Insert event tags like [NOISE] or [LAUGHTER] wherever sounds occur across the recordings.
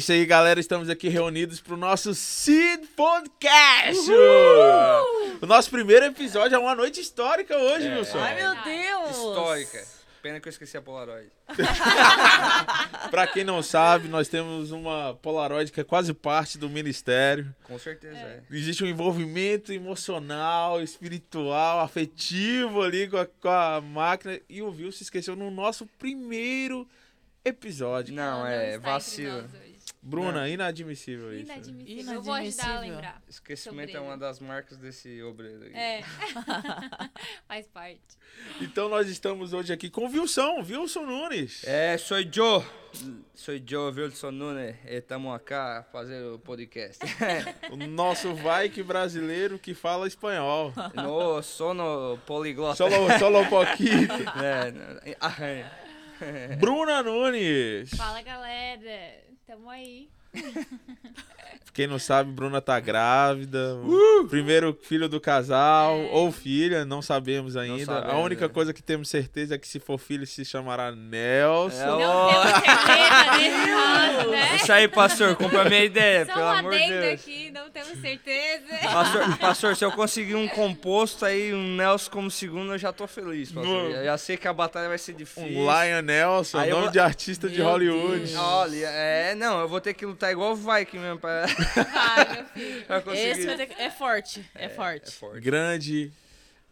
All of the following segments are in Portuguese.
isso aí, galera. Estamos aqui reunidos para o nosso Seed Podcast. O nosso primeiro episódio é uma noite histórica hoje, É. Wilson. Ai, meu Deus! Histórica. Pena que eu esqueci a Polaroid. [LAUGHS] Pra quem não sabe, nós temos uma Polaroid que é quase parte do ministério. Com certeza é. Existe um envolvimento emocional, espiritual, afetivo ali com a, com a máquina. E o Wilson se esqueceu no nosso primeiro episódio. Não, Ela é vacilo. Nós hoje. Bruna, inadmissível isso. Inadmissível. Eu vou ajudar a Inadmissível. lembrar. Esquecimento é uma das marcas desse obreiro aí. É. [LAUGHS] Faz parte. Então nós estamos hoje aqui com o Wilson, Wilson Nunes. É, sou eu. Sou eu, Wilson Nunes. E estamos aqui fazendo o podcast. [LAUGHS] O nosso Vike brasileiro que fala espanhol. no sono poliglota. Solo, solo um. É, ah, é. Bruna Nunes. Fala, galera. Tamo aí. Quem não sabe, Bruna tá grávida. Primeiro filho do casal, É. ou filha, não sabemos ainda. sabemos, a única é. coisa que temos certeza é que se for filho se chamará Nelson. É, Não caso, né? Isso aí, pastor, compra a minha ideia, Só pelo um amor de Deus. aqui, não temos certeza. Pastor, pastor, se eu conseguir um composto aí, um Nelson como segundo, eu já tô feliz, pastor. Eu já sei que a batalha vai ser difícil. Um Lion Nelson, Aí eu nome vou- de artista de Meu Hollywood. Deus. Olha, é, não, eu vou ter que lutar igual o Viking mesmo pra, [LAUGHS] Vai, meu [LAUGHS] filho. pra conseguir. Esse vai ter é forte, é, forte. É forte. Grande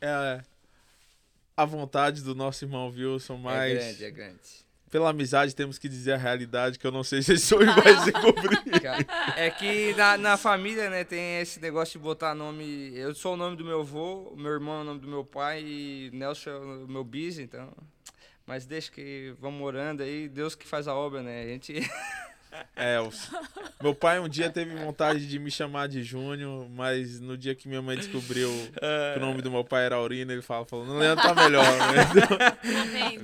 é a vontade do nosso irmão Wilson, É mas grande, é grande. pela amizade temos que dizer a realidade, que eu não sei se esse sonho vai se cumprir. Cara, É que na, na família, né, tem esse negócio de botar nome. Eu sou o nome do meu avô, meu irmão é o nome do meu pai e Nelson é o meu bis, então. Mas deixa que vamos orando aí, Deus que faz a obra, né? A gente. É, o- meu pai um dia teve vontade de me chamar de Júnior, mas no dia que minha mãe descobriu que o nome do meu pai era Aurina, ele fala, falou, não Leandro tá melhor, né? Tá?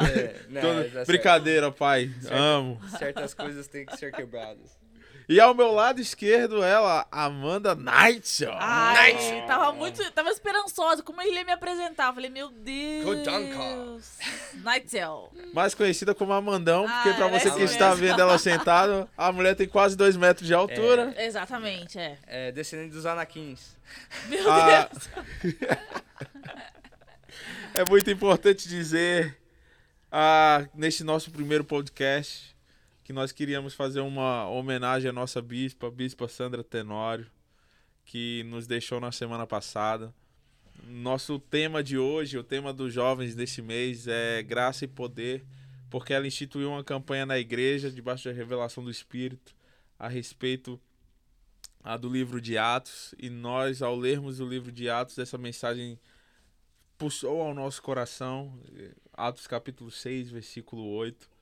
É, não, Então, mas é brincadeira, pai, amo. Certas coisas têm que ser quebradas. E ao meu lado esquerdo, ela, Amanda Knight. Ai, tava muito. Tava esperançosa. Como ele ia me apresentar? Eu Falei, meu Deus. Good Duncan. Nightel. Mais conhecida como Amandão, porque Ah, pra você ela que é está mesmo. vendo ela sentada, a mulher tem quase dois metros de altura. Exatamente, é. É, descendente dos Anakins. Meu Ah, Deus. [LAUGHS] é muito importante dizer, ah, neste nosso primeiro podcast, que nós queríamos fazer uma homenagem à nossa bispa, a bispa Sandra Tenório, que nos deixou na semana passada. Nosso tema de hoje, o tema dos jovens deste mês é graça e poder, porque ela instituiu uma campanha na igreja, debaixo da revelação do Espírito, a respeito ah, do livro de Atos. E nós, ao lermos o livro de Atos, essa mensagem pulsou ao nosso coração. Atos capítulo 6, versículo 8,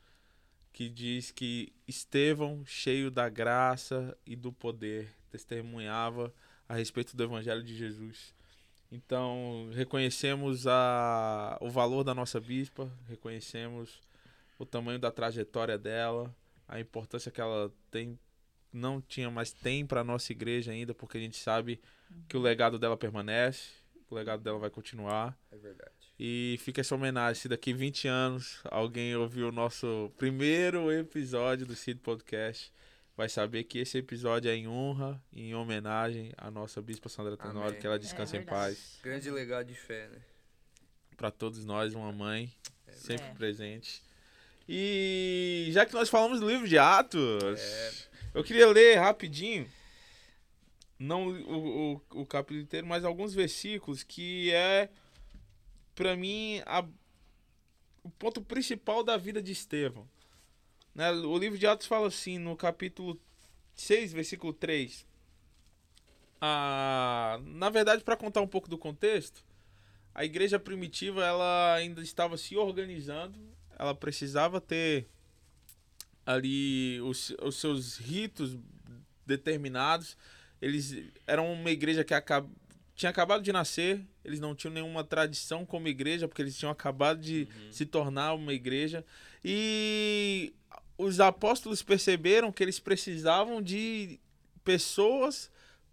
que diz que Estevão, cheio da graça e do poder, testemunhava a respeito do evangelho de Jesus. Então, reconhecemos a, o valor da nossa bispa, reconhecemos o tamanho da trajetória dela, a importância que ela tem, não tinha, mas tem para a nossa igreja ainda, porque a gente sabe que o legado dela permanece, o legado dela vai continuar. É verdade. E fica essa homenagem. Se daqui 20 anos alguém ouviu o nosso primeiro episódio do Cid Podcast, vai saber que esse episódio é em honra e em homenagem à nossa Bispa Sandra Tenório, Amém. que ela descansa É em paz. Grande legado de fé, né? Para todos nós, uma mãe sempre É. presente. E já que nós falamos do livro de Atos, É. eu queria ler rapidinho, não o, o, o capítulo inteiro, mas alguns versículos que é, para mim, a- o ponto principal da vida de Estevão. Né? O livro de Atos fala assim, no capítulo 6, versículo 3. Ah, na verdade, para contar um pouco do contexto, a igreja primitiva ela ainda estava se organizando, ela precisava ter ali os, os seus ritos determinados. Eles eram uma igreja que acab... tinha acabado de nascer, eles não tinham nenhuma tradição como igreja, porque eles tinham acabado de se tornar uma igreja. E os apóstolos perceberam que eles precisavam de pessoas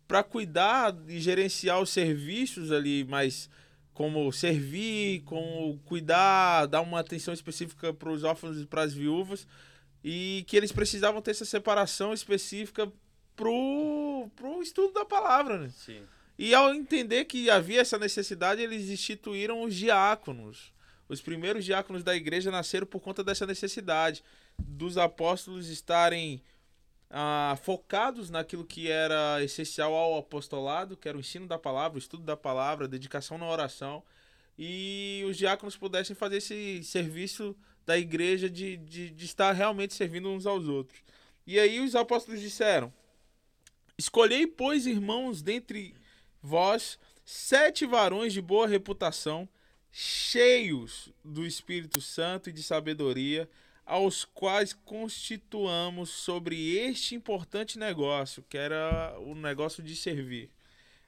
para cuidar e gerenciar os serviços ali, mas como servir, como cuidar, dar uma atenção específica para os órfãos e para as viúvas. e que eles precisavam ter essa separação específica pro, pro estudo da palavra, né? Sim. E ao entender que havia essa necessidade, eles instituíram os diáconos. Os primeiros diáconos da igreja nasceram por conta dessa necessidade dos apóstolos estarem ah, focados naquilo que era essencial ao apostolado, que era o ensino da palavra, o estudo da palavra, a dedicação na oração, e os diáconos pudessem fazer esse serviço da igreja de, de, de estar realmente servindo uns aos outros. E aí os apóstolos disseram: Escolhei, pois, irmãos, dentre vós, sete varões de boa reputação, cheios do Espírito Santo e de sabedoria, aos quais constituamos sobre este importante negócio, que era o negócio de servir.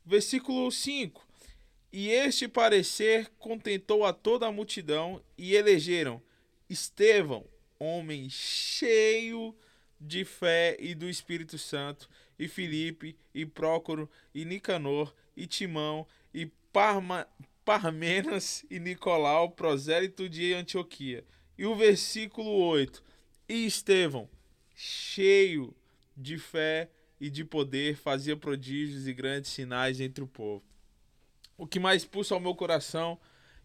Versículo 5: E este parecer contentou a toda a multidão, e elegeram Estevão, homem cheio de fé e do Espírito Santo, e Filipe, e Prócoro, e Nicanor, e Timão, e Parma, Parmenas, e Nicolau, prosélito de Antioquia. E o versículo 8: E Estevão, cheio de fé e de poder, fazia prodígios e grandes sinais entre o povo. O que mais pulsa ao meu coração,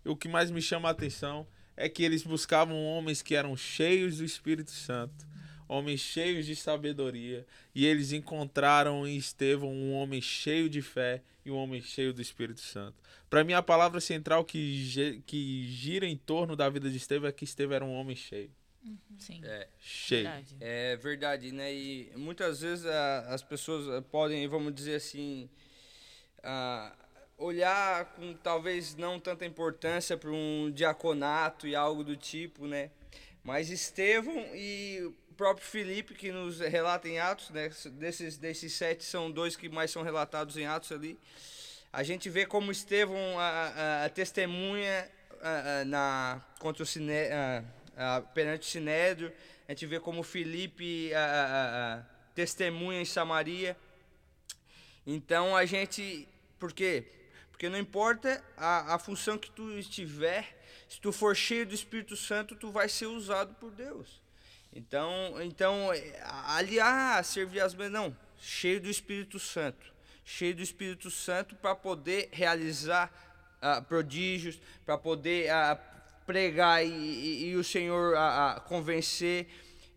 e o que mais me chama a atenção, é que eles buscavam homens que eram cheios do Espírito Santo, homens cheios de sabedoria, e eles encontraram em Estevão um homem cheio de fé e um homem cheio do Espírito Santo. Para mim, a palavra central que, que gira em torno da vida de Estevão é que Estevão era um homem cheio. Sim. É. Cheio. Verdade. É verdade, né? E muitas vezes a- as pessoas eh, podem, vamos dizer assim, ah, olhar com talvez não tanta importância para um diaconato e algo do tipo, né? Mas Estevão e próprio Filipe, que nos relata em Atos, né? Desses, desses sete são dois que mais são relatados em Atos ali. A gente vê como Estevão a, a- a testemunha a- na, contra o Siné, perante o Sinédrio. A gente vê como a- a testemunha em Samaria. Então a gente. Por quê? Porque não importa a, a função que tu estiver, se tu for cheio do Espírito Santo, tu vai ser usado por Deus. Então, então eh, ali, ah, servir as mesas, não, cheio do Espírito Santo. Cheio do Espírito Santo para poder realizar ah, prodígios, para poder ah, pregar e, e- e o Senhor ah, ah, convencer.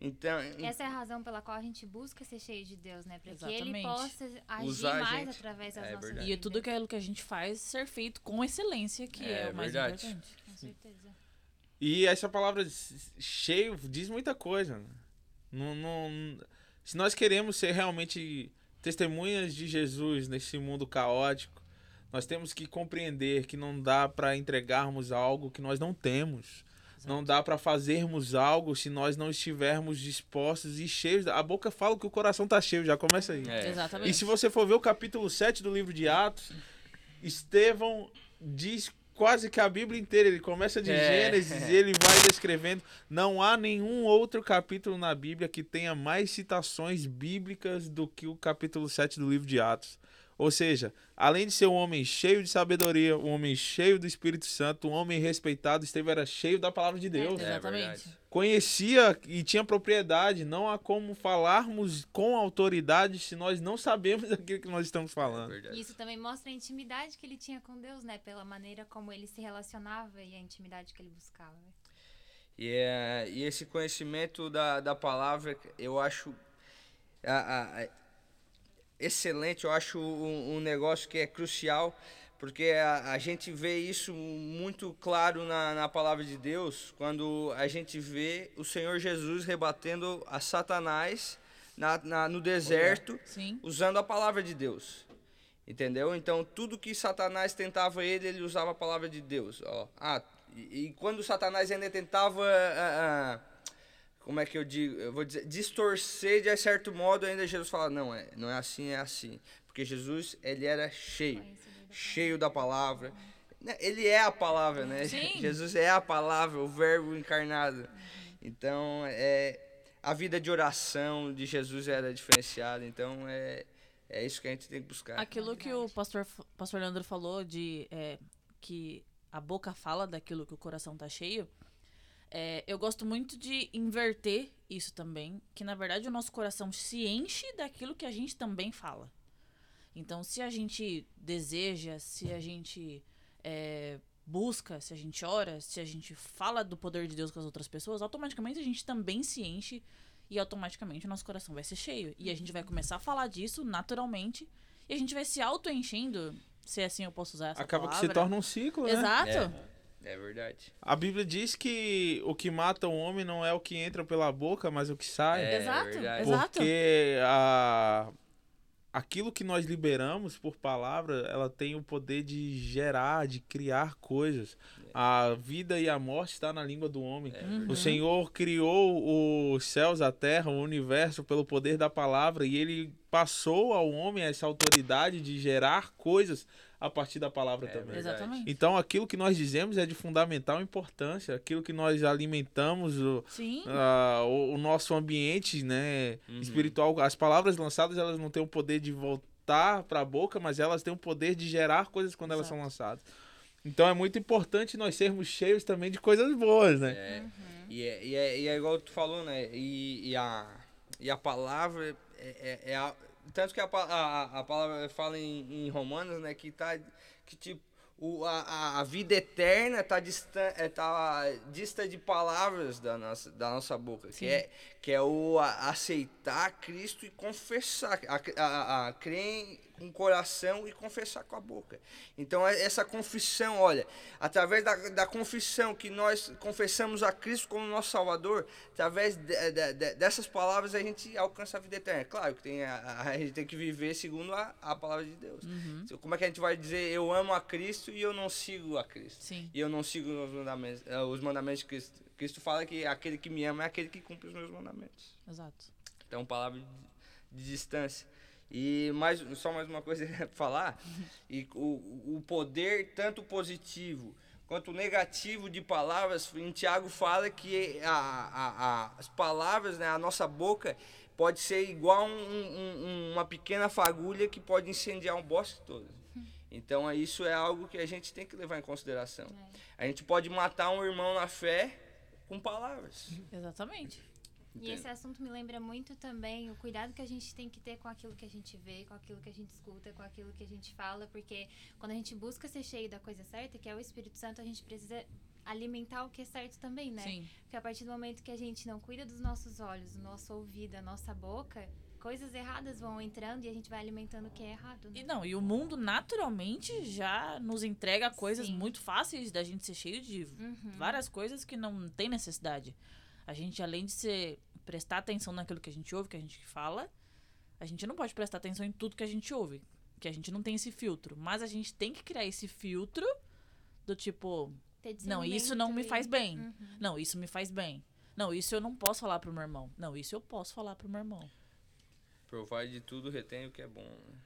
Então, Essa é a razão pela qual a gente busca ser cheio de Deus, né? Para que Ele possa agir Usar mais gente. através das É nossas verdade. E tudo aquilo que a gente faz ser feito com excelência, que é, É o mais verdade. importante. Com certeza. E essa palavra cheio diz muita coisa. né? Não, não- se nós queremos ser realmente testemunhas de Jesus nesse mundo caótico, nós temos que compreender que não dá para entregarmos algo que nós não temos. Não dá para fazermos algo se nós não estivermos dispostos e cheios. A boca fala que o coração tá cheio, já começa aí. É. Exatamente. E se você for ver o capítulo 7 do livro de Atos, Estevão diz quase que a Bíblia inteira. Ele começa de É. Gênesis e ele vai descrevendo. Não há nenhum outro capítulo na Bíblia que tenha mais citações bíblicas do que o capítulo 7 do livro de Atos. Ou seja, além de ser um homem cheio de sabedoria, um homem cheio do Espírito Santo, um homem respeitado, Estevão era cheio da palavra de Deus. É Exatamente. verdade. Conhecia e tinha propriedade. Não há como falarmos com autoridade se nós não sabemos [LAUGHS] aquilo que nós estamos É falando. E isso também mostra a intimidade que ele tinha com Deus, né? Pela maneira como ele se relacionava e a intimidade que ele buscava. né? E, é, e esse conhecimento da, da palavra, eu acho a- a- a- excelente, eu acho um, um negócio que é crucial, porque a, a gente vê isso muito claro na, na palavra de Deus, quando a gente vê o Senhor Jesus rebatendo a Satanás na, na- no deserto, Sim. usando a palavra de Deus. Entendeu? Então, tudo que Satanás tentava ele, ele usava a palavra de Deus. Ó. Ah, e, e quando Satanás ainda tentava. ah, ah, como é que eu digo? Eu vou dizer, distorcer de certo modo, ainda Jesus fala: não, é, não é assim, é assim. Porque Jesus, ele era cheio, cheio da palavra. Né, Ele é a palavra, né? Sim. [LAUGHS] Jesus é a palavra, o Verbo encarnado. Então, é, a vida de oração de Jesus era diferenciada. Então, é, é isso que a gente tem que buscar. Aquilo que o pastor, pastor Leandro falou de é, que a boca fala daquilo que o coração tá cheio. É, eu gosto muito de inverter isso também, que na verdade o nosso coração se enche daquilo que a gente também fala. Então, se a gente deseja, se a gente é, busca, se a gente ora, se a gente fala do poder de Deus com as outras pessoas, automaticamente a gente também se enche e automaticamente o nosso coração vai ser cheio. E a gente vai começar a falar disso naturalmente e a gente vai se auto-enchendo, se assim eu posso usar essa Acaba palavra. que se torna um ciclo, né? Exato. É verdade. A Bíblia diz que o que mata o homem não é o que entra pela boca, mas o que sai. É Exato, verdade. exato. Porque a... aquilo que nós liberamos por palavra, ela tem o poder de gerar, de criar coisas. A vida e a morte está na língua do homem. É Uhum. O Senhor criou os céus, a terra, o universo pelo poder da palavra e ele passou ao homem essa autoridade de gerar coisas a partir da palavra É também. Exatamente. Então aquilo que nós dizemos é de fundamental importância, aquilo que nós alimentamos o, Sim. ah, o, o nosso ambiente, né, Uhum. espiritual, as palavras lançadas elas não têm o poder de voltar para a boca, mas elas têm o poder de gerar coisas quando elas Exato. são lançadas. Então é muito importante nós sermos cheios também de coisas boas, né? É. E, é, e, é, e é igual tu falou, né? E, e, a, e a palavra é, é, é a, tanto que a, a, a palavra fala em, em Romanos, né? Que tá que tipo o, a, a- vida eterna tá distan, é, tá dista de palavras da nossa, da nossa boca, que é que é o a- aceitar Cristo e confessar, a, a, a crer com o coração e confessar com a boca. Então é- essa confissão, olha, através da, da confissão que nós confessamos a Cristo como nosso Salvador, através de- de- de- dessas palavras a gente alcança a vida eterna. Claro que tem a, a gente tem que viver segundo a, a palavra de Deus. Então, Como é que a gente vai dizer eu amo a Cristo e eu não sigo a Cristo? Sim. E eu não sigo os mandamentos, eh, os mandamentos de Cristo. Cristo fala que aquele que me ama é aquele que cumpre os meus mandamentos. Exato. Então, palavra de, de distância. E mais, só mais uma coisa [LAUGHS] pra falar. E o, o poder, tanto positivo quanto negativo de palavras, em Tiago fala que a, a- a- as palavras, né, a nossa boca, pode ser igual um- um- um- uma pequena fagulha que pode incendiar um bosque todo. Então, é- isso é algo que a gente tem que levar em consideração. A gente pode matar um irmão na fé com palavras. Exatamente. E Entendo. esse assunto me lembra muito também o cuidado que a gente tem que ter com aquilo que a gente vê, com aquilo que a gente escuta, com aquilo que a gente fala, porque quando a gente busca ser cheio da coisa certa, que é o Espírito Santo, a gente precisa alimentar o que é certo também, né? Sim. Porque a partir do momento que a gente não cuida dos nossos olhos, do nosso ouvido, da nossa boca, coisas erradas vão entrando e a gente vai alimentando o que é errado, né? E não, e o mundo naturalmente já nos entrega coisas Sim. muito fáceis da gente ser cheio de Uhum. várias coisas que não tem necessidade. A gente, além de ser, prestar atenção naquilo que a gente ouve, que a gente fala, a gente não pode prestar atenção em tudo que a gente ouve. Que a gente não tem esse filtro. Mas a gente tem que criar esse filtro do tipo, não, isso não me faz bem. Uhum. Não, isso me faz bem. Não, isso eu não posso falar pro meu irmão. Não, isso eu posso falar pro meu irmão. Provar de tudo, retém o que é bom. né?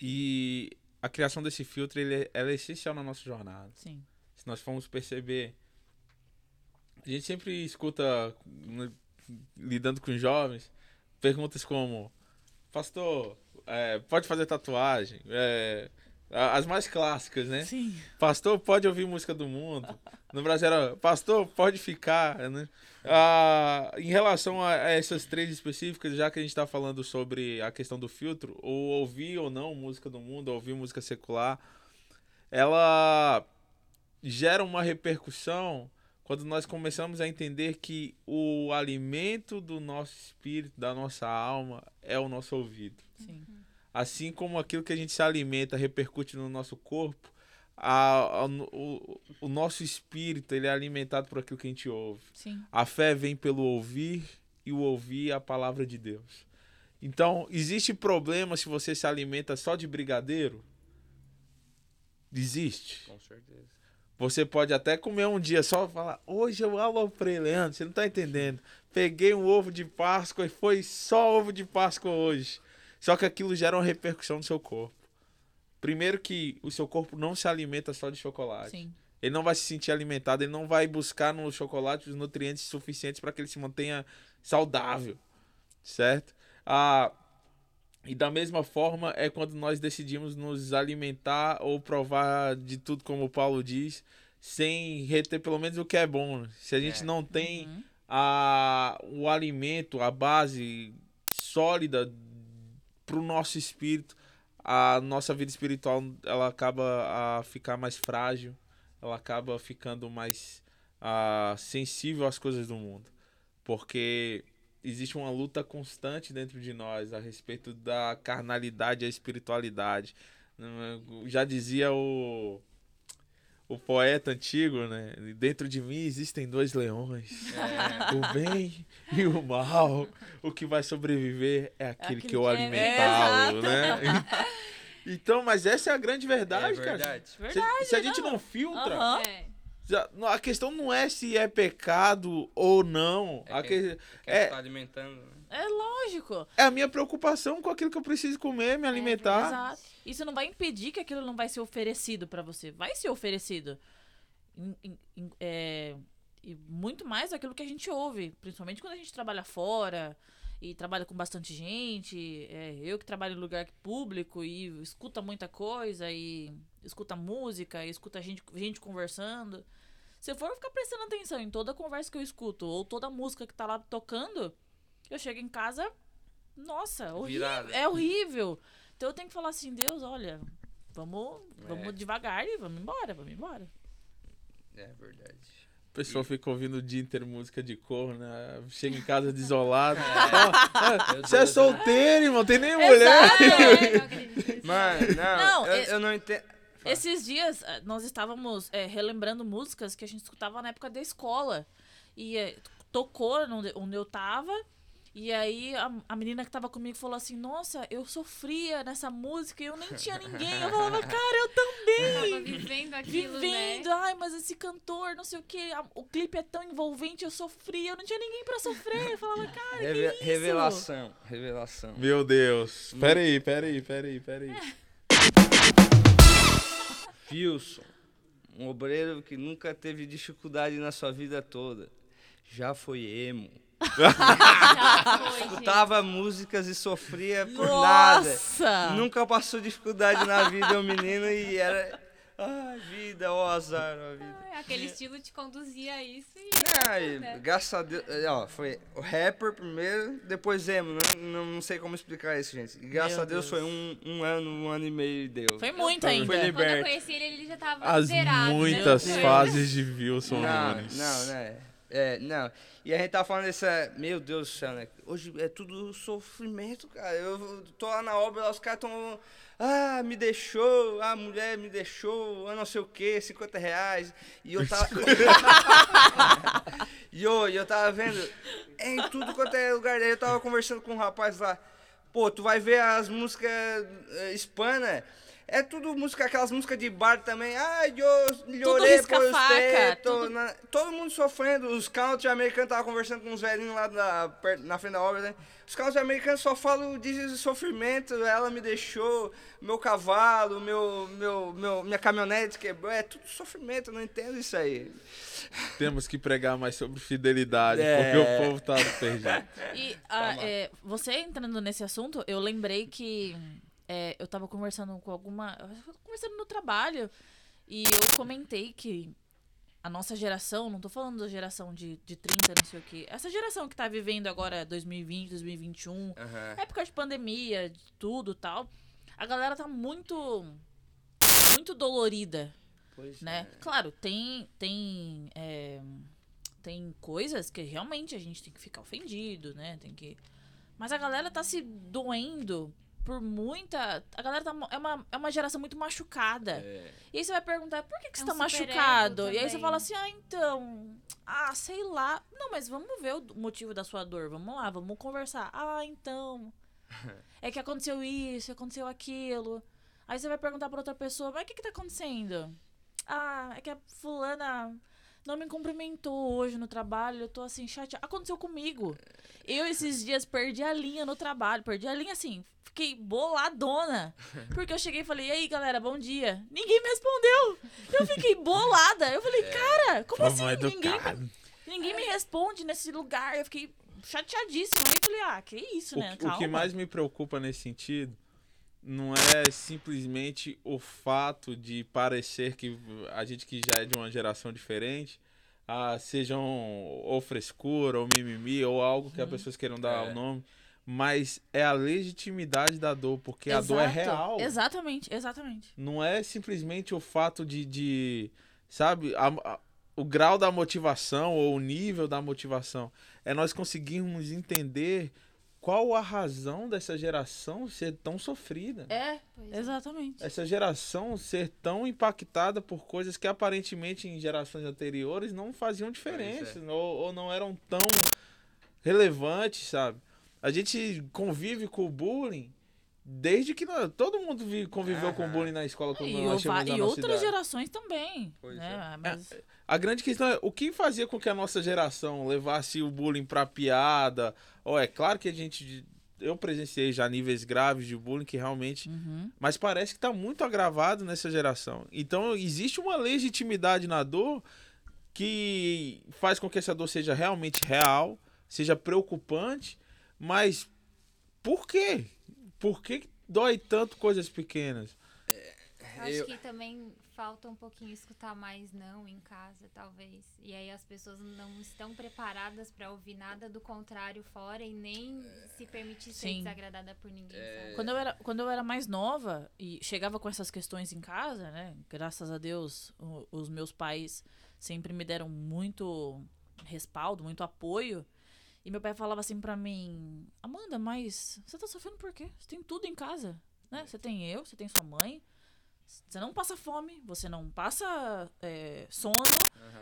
E a criação desse filtro ele é, ela é essencial na nossa jornada. Sim. Se nós formos perceber, a gente sempre escuta, né, lidando com jovens, perguntas como: Pastor, é, pode fazer tatuagem? É, as mais clássicas, né? Sim. Pastor, pode ouvir música do mundo. No Brasil era, pastor, pode ficar, né? Ah, em relação a, a essas três específicas, já que a gente está falando sobre a questão do filtro, ou ouvir ou não música do mundo, ou ouvir música secular, ela gera uma repercussão quando nós começamos a entender que o alimento do nosso espírito, da nossa alma, é o nosso ouvido. Sim. Assim como aquilo que a gente se alimenta repercute no nosso corpo, a- a- o, o nosso espírito ele é alimentado por aquilo que a gente ouve. Sim. A fé vem pelo ouvir e o ouvir é a palavra de Deus. Então, existe problema se você se alimenta só de brigadeiro? Existe. Com certeza. Você pode até comer um dia só e falar, hoje eu aloprei, Leandro, você não tá entendendo. Peguei um ovo de Páscoa e foi só ovo de Páscoa hoje. Só que aquilo gera uma repercussão no seu corpo. Primeiro que o seu corpo não se alimenta só de chocolate. Sim. Ele não vai se sentir alimentado, ele não vai buscar no chocolate os nutrientes suficientes para que ele se mantenha saudável, certo? Ah, e da mesma forma é quando nós decidimos nos alimentar ou provar de tudo, como o Paulo diz, sem reter pelo menos o que é bom. Se a gente É. não tem Uhum. a, o alimento, a base sólida pro nosso espírito, a nossa vida espiritual ela acaba a ficar mais frágil, ela acaba ficando mais ah, sensível às coisas do mundo, porque existe uma luta constante dentro de nós a respeito da carnalidade e a espiritualidade. Já dizia o o poeta antigo, né? Dentro de mim existem dois leões É, o bem e o mal. O que vai sobreviver é aquele, Aquele que eu que é- alimentá-lo, é, né? [LAUGHS] Então, mas essa é a grande verdade, é cara. verdade. Se, Verdade, se a gente não filtra, Aham. É. já- a questão não é se é pecado ou não. É A quem- que- Quem é, tá alimentando. né? É lógico. é a minha preocupação com aquilo que eu preciso comer, me alimentar. Exato. Isso não vai impedir que aquilo não vai ser oferecido pra você. Vai ser oferecido. É, e muito mais aquilo que a gente ouve. Principalmente quando a gente trabalha fora e trabalha com bastante gente. É, eu que trabalho em lugar público e escuta muita coisa e escuta música, e escuta gente, gente conversando. Se eu for ficar prestando atenção em toda conversa que eu escuto ou toda música que tá lá tocando, eu chego em casa, nossa, horrível. É horrível. Então eu tenho que falar assim, Deus, olha, vamos, vamos É. devagar e vamos embora, vamos embora. É verdade. Pessoa fica ouvindo o dia inteiro música de cor, né? Chega em casa desolado. É. Ah, Você é Deus, solteiro, irmão, tem nem mulher. É. Mano, não, Não, eu, é- eu não entendo. Esses dias eh, nós estávamos eh, relembrando músicas que a gente escutava na época da escola. E eh, tocou onde, onde eu tava. E aí a, a menina que tava comigo falou assim: Nossa, eu sofria nessa música e eu nem tinha ninguém. Eu falava, cara, eu também. Tava vivendo aquilo, Vivendo, né? ai, mas esse cantor, não sei o que, o clipe é tão envolvente, eu sofria, eu não tinha ninguém pra sofrer. Eu falava, cara, que Reve- isso? revelação. Revelação. Meu Deus. Pera aí, pera aí, pera aí, pera aí. Wilson, um obreiro que nunca teve dificuldade na sua vida toda, já foi emo. Gente. [LAUGHS] Escutava músicas e sofria por nada. Nossa! Nunca passou dificuldade na vida, o menino, e era. Ai, vida, ó azar, ó vida. Ai, Aquele estilo te conduzia a isso e. Ai, né? graças a Deus. é, Ó, foi o rapper primeiro, depois emo. Não, não sei como explicar isso, gente. E graças Meu a Deus, Deus. foi um, um ano, um ano e meio e deu. Foi muito Foi ainda. Quando eu liberto. conheci ele, ele já tava As zerado, muitas né? fases de Wilson Não, Nunes. não, né? É, não. E a gente tá falando dessa. Meu Deus do céu, né? Hoje é tudo sofrimento, cara. Eu tô lá na obra, lá, os caras tão. Ah, me deixou, a mulher me deixou, eu não sei o que, 50 reais. E eu tava. [LAUGHS] e eu, eu tava vendo em tudo quanto é lugar. Eu tava conversando com um rapaz lá. Pô, tu vai ver as músicas eh, hispana. É tudo música, aquelas músicas de bar também. Ai, eu llorei por você. tudo- na- todo mundo sofrendo. Os country americanos tava conversando com uns velhinhos lá na, na frente da obra, né? Os country americanos só falam de sofrimento. Ela me deixou, meu cavalo, meu, meu, meu, minha caminhonete quebrou. É tudo sofrimento, eu não entendo isso aí. Temos que pregar mais sobre fidelidade, É. porque o povo tá perdido. E ah, Toma. é, você entrando nesse assunto, eu lembrei que é, eu tava conversando com alguma. conversando no trabalho e eu comentei que a nossa geração, não tô falando da geração de, de 30, não sei o que, essa geração que tá vivendo agora 2020, 2021, Aham. época de pandemia, de tudo tal, a galera tá muito. muito dolorida Pois né? é. Claro, tem tem é, tem coisas que realmente a gente tem que ficar ofendido, né? Tem que mas a galera tá se doendo por muita a galera tá, é uma é uma geração muito machucada. É. E aí você vai perguntar, por que, que você É um tá machucado? E aí você fala assim, ah, então. Ah, sei lá. Não, mas vamos ver o motivo da sua dor. Vamos lá, vamos conversar. Ah, então. [LAUGHS] É que aconteceu isso, aconteceu aquilo. Aí você vai perguntar pra outra pessoa, mas o que, que tá acontecendo? Ah, é que a fulana não me cumprimentou hoje no trabalho, eu tô assim, chateada. Aconteceu comigo. Eu esses dias perdi a linha no trabalho, perdi a linha assim, fiquei boladona. Porque eu cheguei e falei, e aí galera, bom dia. Ninguém me respondeu. Eu fiquei bolada. Eu falei, cara, como assim? Ninguém, ninguém me responde nesse lugar. Eu fiquei chateadíssima. Eu falei, ah, que isso, O, né? que- o que Calma. mais me preocupa nesse sentido não é simplesmente o fato de parecer que a gente que já é de uma geração diferente, ah, sejam ou frescura, ou mimimi, ou algo que as pessoas queiram dar É. o nome, mas é a legitimidade da dor, porque a dor é Exato. real. Exatamente, exatamente. Não é simplesmente o fato de, de sabe, a- a- o grau da motivação ou o nível da motivação. É nós conseguirmos entender qual a razão dessa geração ser tão sofrida. É, Pois é. exatamente. Essa geração ser tão impactada por coisas que aparentemente em gerações anteriores não faziam diferença Pois ou, ou não eram tão relevantes, sabe? A gente convive com o bullying desde que nós- todo mundo vi- conviveu com o Aham. bullying na escola quando E, nós chegamos e outras idade. gerações também. Pois né? é. Mas, A grande questão é o que fazia com que a nossa geração levasse o bullying pra piada. Ou é claro que a gente. Eu presenciei já níveis graves de bullying que realmente. Uhum. Mas parece que tá muito agravado nessa geração. Então existe uma legitimidade na dor que faz com que essa dor seja realmente real, seja preocupante. Mas por quê? Por que dói tanto coisas pequenas? Eu acho Eu- que também falta um pouquinho escutar mais não em casa, talvez. E aí as pessoas não estão preparadas pra ouvir nada do contrário fora e nem se permitir ser Sim. desagradada por ninguém, sabe? Quando eu, era, quando eu era mais nova e chegava com essas questões em casa, né? Graças a Deus, o- os meus pais sempre me deram muito respaldo, muito apoio. E meu pai falava assim pra mim: Amanda, mas você tá sofrendo por quê? Você tem tudo em casa, né? Você tem eu, você tem sua mãe. Você não passa fome, você não passa é, sono,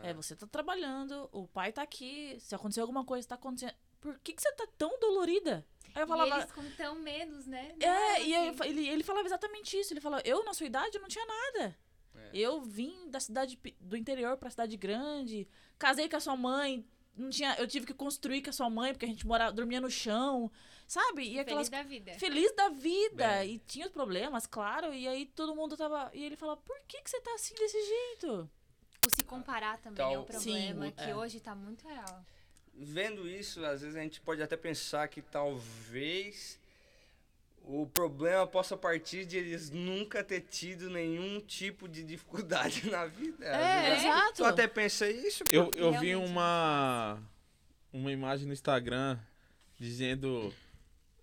é, você tá trabalhando, o pai tá aqui, se acontecer alguma coisa, tá acontecendo. Por que, que você tá tão dolorida? Aí eu E falava. eles com tão menos, né? É, e aí assim, ele, ele falava exatamente isso. Ele falou, eu na sua idade eu não tinha nada. É. Eu vim da cidade do interior pra cidade grande, casei com a sua mãe, não tinha, eu tive que construir com a sua mãe porque a gente morava, dormia no chão, sabe? E aquelas Feliz da vida. feliz da vida Bem. e tinha os problemas, claro, e aí todo mundo tava e ele falava, por que que você tá assim desse jeito? O se comparar também Tal- é um problema Sim, que é. hoje tá muito real. Vendo isso, às vezes a gente pode até pensar que talvez o problema possa partir de eles nunca ter tido nenhum tipo de dificuldade [LAUGHS] na vida. É, exato. Tu até pensa isso? Eu, eu vi uma, uma imagem no Instagram dizendo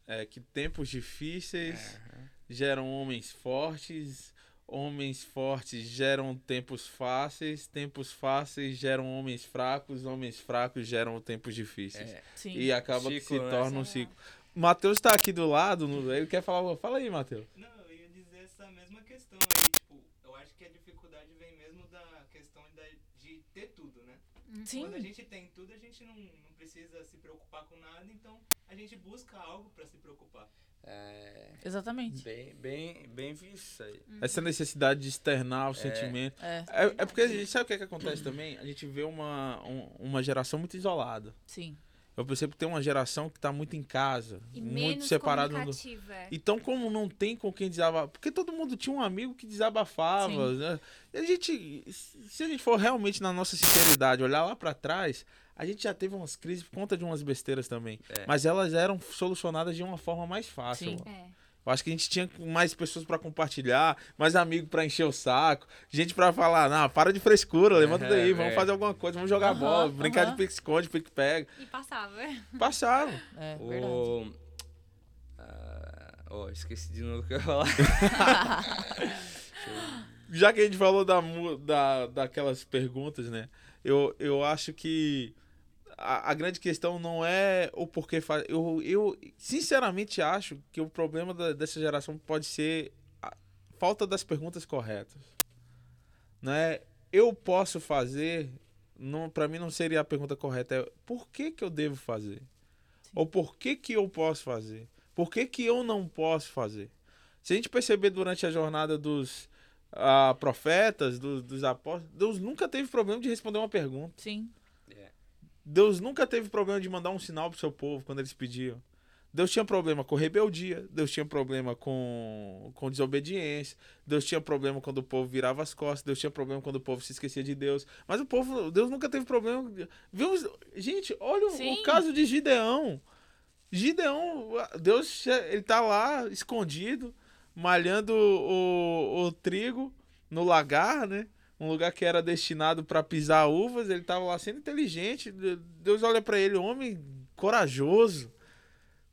é, que tempos difíceis geram homens fortes, homens fortes geram tempos fáceis, tempos fáceis geram homens fracos, homens fracos geram tempos difíceis. É. Sim. E acaba que Ciclo, se né? torna um Sim. Ciclo. Matheus tá aqui do lado, ele quer falar. Fala aí, Matheus. Não, eu ia dizer essa mesma questão aí, tipo, eu acho que a dificuldade vem mesmo da questão da- de ter tudo, né? Sim. Quando a gente tem tudo, a gente não, não precisa se preocupar com nada, então a gente busca algo pra se preocupar. É, Exatamente. bem, bem, bem visto isso aí. Essa necessidade de externar o sentimento. É, É, é porque a gente sabe o que, é que acontece também? A gente vê uma, um- uma geração muito isolada. sim. Eu percebo que tem uma geração que tá muito em casa, E muito menos separada. Do... é. Então, como não tem com quem desabafar. Porque todo mundo tinha um amigo que desabafava. Sim. Né? E a gente, se a gente for realmente na nossa sinceridade, olhar lá pra trás, a gente já teve umas crises por conta de umas besteiras também. É. Mas elas eram solucionadas de uma forma mais fácil. Sim. É. Eu acho que a gente tinha mais pessoas pra compartilhar, mais amigos pra encher o saco, gente pra falar, não, para de frescura, levanta É, daí, vamos é. fazer alguma coisa, vamos jogar Aham, bola, brincar aham. de pique-esconde, pique-pega. E passava. Passaram. [LAUGHS] É. O... Ah, ó, esqueci de novo o que eu ia falar. [LAUGHS] Já que a gente falou da, da, daquelas perguntas, né? Eu, eu acho que a, a grande questão não é o porquê fazer. Eu, eu sinceramente acho que o problema da- dessa geração pode ser a falta das perguntas corretas. Né? Eu posso fazer, não, para mim não seria a pergunta correta, é por que, que eu devo fazer? Ou por que, que eu posso fazer? Por que, que eu não posso fazer? Se a gente perceber durante a jornada dos ah, profetas, dos, dos apóstolos, Deus nunca teve problema de responder uma pergunta. Sim. Deus nunca teve problema de mandar um sinal pro seu povo quando eles pediam. Deus tinha problema com rebeldia, Deus tinha problema com, com desobediência, Deus tinha problema quando o povo virava as costas, Deus tinha problema quando o povo se esquecia de Deus. Mas o povo, Deus nunca teve problema. Vimos, gente, olha o- o Sim. caso de Gideão. Gideão, Deus, ele tá lá escondido, malhando o, o, o trigo no lagar, né? Um lugar que era destinado para pisar uvas. Ele tava lá sendo inteligente. Deus olha para ele, homem corajoso.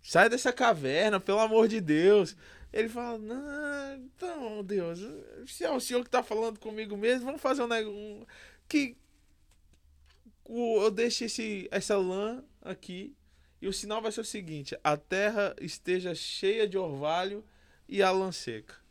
Sai dessa caverna, pelo amor de Deus. Ele fala: Não, então, Deus, se é o senhor que tá falando comigo mesmo, vamos fazer um negócio. Que o, eu deixo esse, essa lã aqui. E o sinal vai ser o seguinte: a terra esteja cheia de orvalho e a lã seca.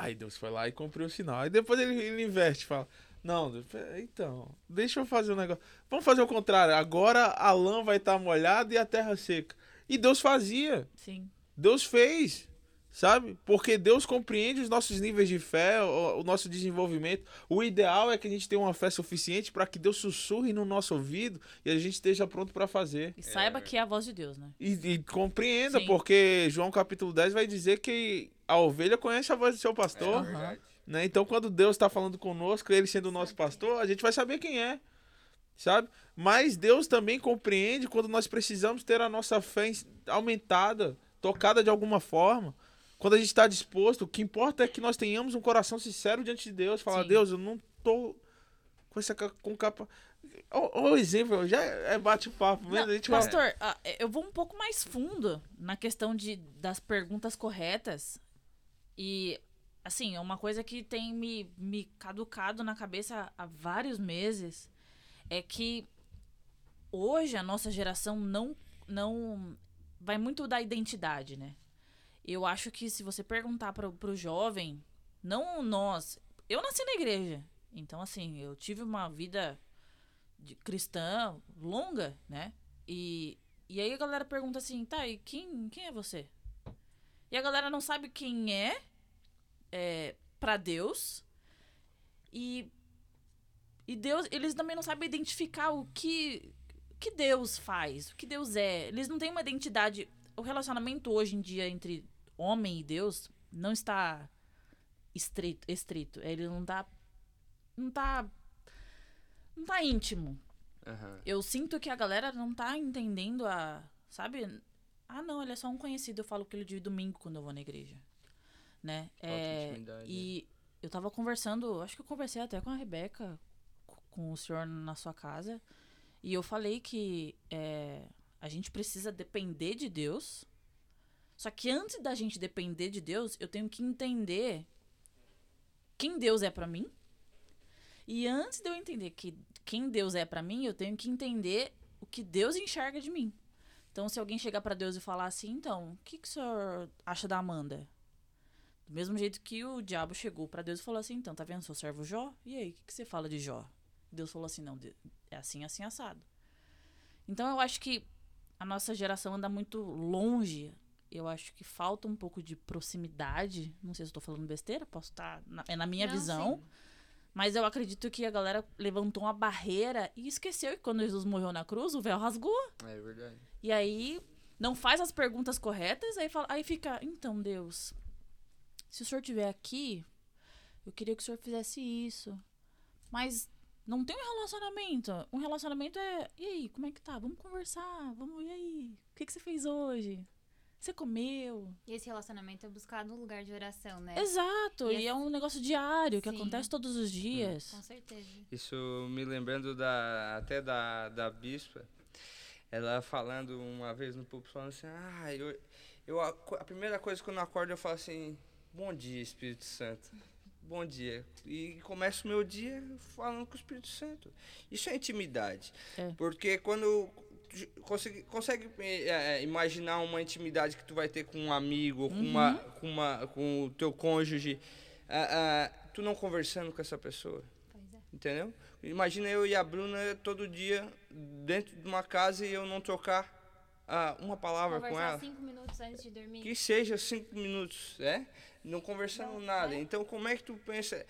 Aí Deus foi lá e cumpriu o sinal. Aí depois ele, ele inverte, fala: Não, então, deixa eu fazer um negócio. Vamos fazer o contrário. Agora a lã vai estar tá molhada e a terra seca. E Deus fazia. Sim. Deus fez, sabe? Porque Deus compreende os nossos níveis de fé, o, o nosso desenvolvimento. O ideal é que a gente tenha uma fé suficiente para que Deus sussurre no nosso ouvido e a gente esteja pronto para fazer. E saiba que é a voz de Deus, né? E, e compreenda, Sim. porque João capítulo 10 vai dizer que a ovelha conhece a voz do seu É pastor. verdade. Né? Então, quando Deus está falando conosco, Ele sendo o nosso pastor, a gente vai saber quem é, sabe? Mas Deus também compreende quando nós precisamos ter a nossa fé aumentada, tocada de alguma forma. Quando a gente está disposto, o que importa é que nós tenhamos um coração sincero diante de Deus. Falar, Sim. Deus, eu não tô com essa com capa. O, exemplo, já é bate-papo mesmo. Não, pastor, ah, eu vou um pouco mais fundo na questão de, das perguntas corretas. E, assim, é uma coisa que tem me, me caducado na cabeça há vários meses. É que hoje a nossa geração não, não vai muito da identidade, né? Eu acho que se você perguntar pro, pro jovem, não nós. Eu nasci na igreja. Então, assim, eu tive uma vida de cristã longa, né? E, e aí a galera pergunta assim, tá, e quem, quem é você? E a galera não sabe quem é, é para Deus. E, e Deus, eles também não sabem identificar o que, que Deus faz, o que Deus é. Eles não têm uma identidade. O relacionamento hoje em dia entre homem e Deus não está estrito, estrito. Ele não tá. Não tá. Não tá íntimo. Aham. Eu sinto que a galera não tá entendendo a. Sabe? Ah, não, ele é só um conhecido. Eu falo com ele de domingo quando eu vou na igreja. Né? Falta É, intimidade, e eu tava conversando, acho que eu conversei até com a Rebeca, co- com o senhor na sua casa. E eu falei que é, a gente precisa depender de Deus. Só que antes da gente depender de Deus, eu tenho que entender quem Deus é pra mim. E antes de eu entender que quem Deus é pra mim, eu tenho que entender o que Deus enxerga de mim. Então, se alguém chegar pra Deus e falar assim, então, o que, que o senhor acha da Amanda? Do mesmo jeito que o diabo chegou pra Deus e falou assim, então, tá vendo seu servo Jó? E aí, o que, que você fala de Jó? Deus falou assim, não, é assim, assim, assado. Então, eu acho que a nossa geração anda muito longe. Eu acho que falta um pouco de proximidade. Não sei se eu tô falando besteira, posso estar... na- é na minha Não, visão. sim. Mas eu acredito que a galera levantou uma barreira e esqueceu que quando Jesus morreu na cruz, o véu rasgou. É verdade. E aí não faz as perguntas corretas, aí, fala, aí fica, então, Deus, se o senhor estiver aqui, eu queria que o senhor fizesse isso. Mas não tem um relacionamento. Um relacionamento é, e aí, como é que tá? Vamos conversar, vamos, e aí? O que, que você fez hoje? Você comeu? E esse relacionamento é buscar no lugar de oração, né? Exato, E e é essa- um negócio diário que Sim. acontece todos os dias. Com certeza. Isso me lembrando da, até da, da bispa, ela falando uma vez no público, falando assim, ah, eu, eu, a, a primeira coisa que eu não acordo, eu falo assim, bom dia, Espírito Santo. Bom dia. E começo o meu dia falando com o Espírito Santo. Isso é intimidade. É. Porque quando consegue, consegue eh, eh, imaginar uma intimidade que tu vai ter com um amigo, com, uma, com, uma, com o teu cônjuge, ah, ah, tu não conversando com essa pessoa. Pois é. Entendeu? Imagina eu e a Bruna todo dia dentro de uma casa e eu não trocar ah, uma palavra com Conversar ela. cinco minutos antes de dormir. Que seja cinco minutos, é? Não conversando nada. é. Então, como é que tu pensa?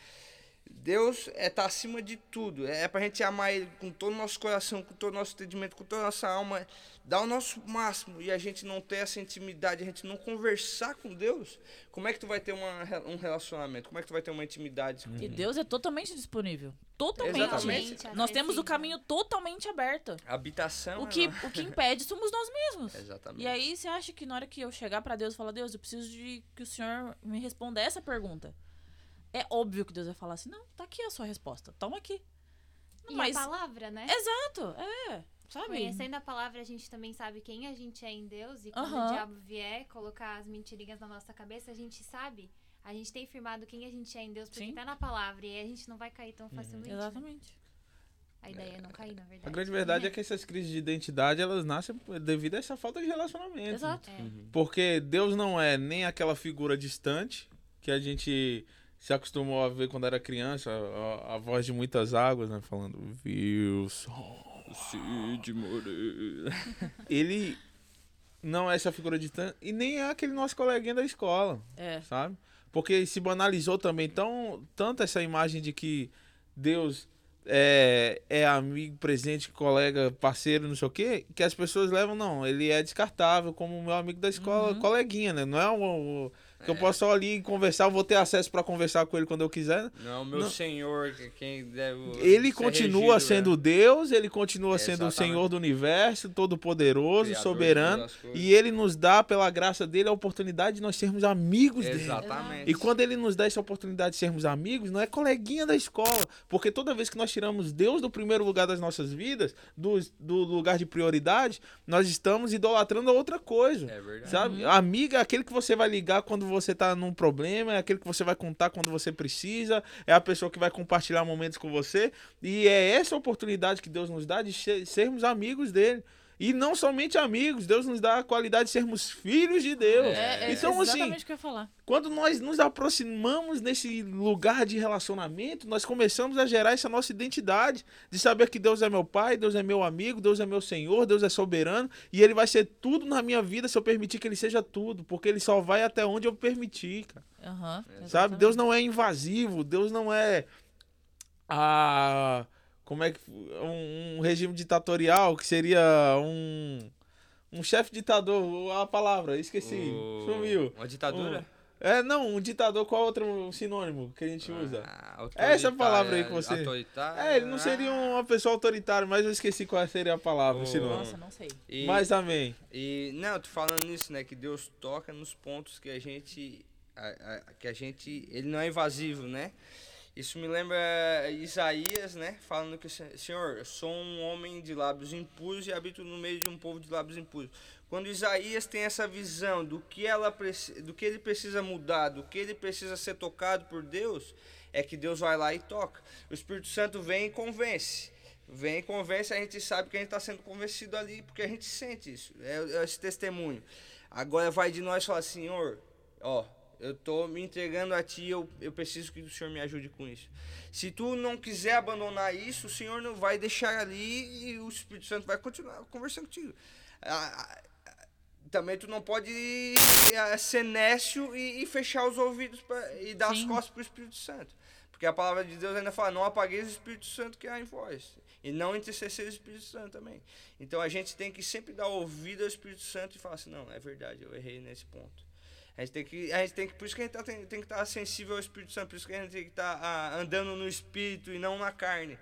Deus é tá acima de tudo. É pra gente amar Ele com todo o nosso coração, com todo o nosso entendimento, com toda a nossa alma, dar o nosso máximo e a gente não ter essa intimidade, a gente não conversar com Deus. Como é que tu vai ter uma, um relacionamento? Como é que tu vai ter uma intimidade? com E Deus é totalmente disponível. Totalmente. Exatamente. Nós temos o caminho totalmente aberto. A habitação. O é que, lá. o que impede somos nós mesmos. Exatamente. E aí você acha que na hora que eu chegar pra Deus e falar, Deus, eu preciso de que o Senhor me responda essa pergunta. É óbvio que Deus vai falar assim, não, tá aqui a sua resposta, toma aqui. E Mas, a palavra, né? exato, é, sabe? Conhecendo a palavra, a gente também sabe quem a gente é em Deus. E quando Aham. o diabo vier colocar as mentirinhas na nossa cabeça, a gente sabe. A gente tem firmado quem a gente é em Deus, porque Sim. tá na palavra. E aí a gente não vai cair tão facilmente. né? Exatamente. A ideia é não cair, na verdade. A grande verdade é que essas crises de identidade, elas nascem devido a essa falta de relacionamento. Exato. É. Porque Deus não é nem aquela figura distante que a gente se acostumou a ver quando era criança, a, a voz de muitas águas, né? Falando, Wilson, Cid Moreira. [LAUGHS] Ele não é essa figura distante e nem é aquele nosso coleguinha da escola, É. sabe? Porque se banalizou também tão, tanto essa imagem de que Deus é, é amigo, presente, colega, parceiro, não sei o quê, que as pessoas levam, não, ele é descartável como meu amigo da escola, Uhum. coleguinha, né? Não é o- que eu posso só ali conversar, eu vou ter acesso para conversar com ele quando eu quiser. Não, meu Não. Senhor, que quem deve. Ele continua regido, sendo é. Deus, ele continua sendo o Exatamente. Senhor do universo, todo-poderoso, soberano, e ele nos dá, pela graça dele, a oportunidade de nós sermos amigos dele. Exatamente. E quando ele nos dá essa oportunidade de sermos amigos, não é coleguinha da escola. Porque toda vez que nós tiramos Deus do primeiro lugar das nossas vidas, do, do lugar de prioridade, nós estamos idolatrando a outra coisa. É verdade. Sabe? Amiga é aquele que você vai ligar quando você tá num problema, é aquele que você vai contar quando você precisa, é a pessoa que vai compartilhar momentos com você. E é essa oportunidade que Deus nos dá de ser- sermos amigos dele. E não somente amigos, Deus nos dá a qualidade de sermos filhos de Deus. É, é então, assim, exatamente o que eu ia falar. quando nós nos aproximamos nesse lugar de relacionamento, nós começamos a gerar essa nossa identidade de saber que Deus é meu pai, Deus é meu amigo, Deus é meu Senhor, Deus é soberano e ele vai ser tudo na minha vida se eu permitir que ele seja tudo, porque ele só vai até onde eu permitir, cara. Aham, Sabe? Deus não é invasivo, Deus não é a como é que um, um regime ditatorial que seria um um chefe ditador, a palavra, esqueci, O- sumiu. Uma ditadura? É, não, um ditador, qual outro sinônimo que a gente usa? Ah, É essa palavra aí que você- Autoritária. É, ele não seria uma pessoa autoritária, mas eu esqueci qual seria a palavra, o sinônimo. Nossa, não sei. E, Mas amém. e não, eu tô falando nisso, né? Que Deus toca nos pontos que a gente. a- a- que a gente. Ele não é invasivo, né? Isso me lembra Isaías, né? Falando que, Senhor, eu sou um homem de lábios impuros e habito no meio de um povo de lábios impuros. Quando Isaías tem essa visão do que, ela, do que ele precisa mudar, do que ele precisa ser tocado por Deus, é que Deus vai lá e toca. O Espírito Santo vem e convence. Vem e convence, a gente sabe que a gente está sendo convencido ali, porque a gente sente isso. É, é esse testemunho. Agora vai de nós falar, Senhor, ó, eu tô me entregando a ti, eu, eu preciso que o Senhor me ajude com isso. Se tu não quiser abandonar isso, o Senhor não vai deixar ali e o Espírito Santo vai continuar conversando contigo. Ah, também tu não pode ah, ser nécio e, e fechar os ouvidos pra, e dar Sim. as costas pro Espírito Santo. Porque a palavra de Deus ainda fala, não apagueis o Espírito Santo que há em vós. E não entristecer o Espírito Santo também. Então a gente tem que sempre dar ouvido ao Espírito Santo e falar assim, não, é verdade, eu errei nesse ponto. A gente tem que, a gente tem que por isso que a gente tá, tem, tem que estar sensível ao Espírito Santo, por isso que a gente tem que estar andando no Espírito e não na carne.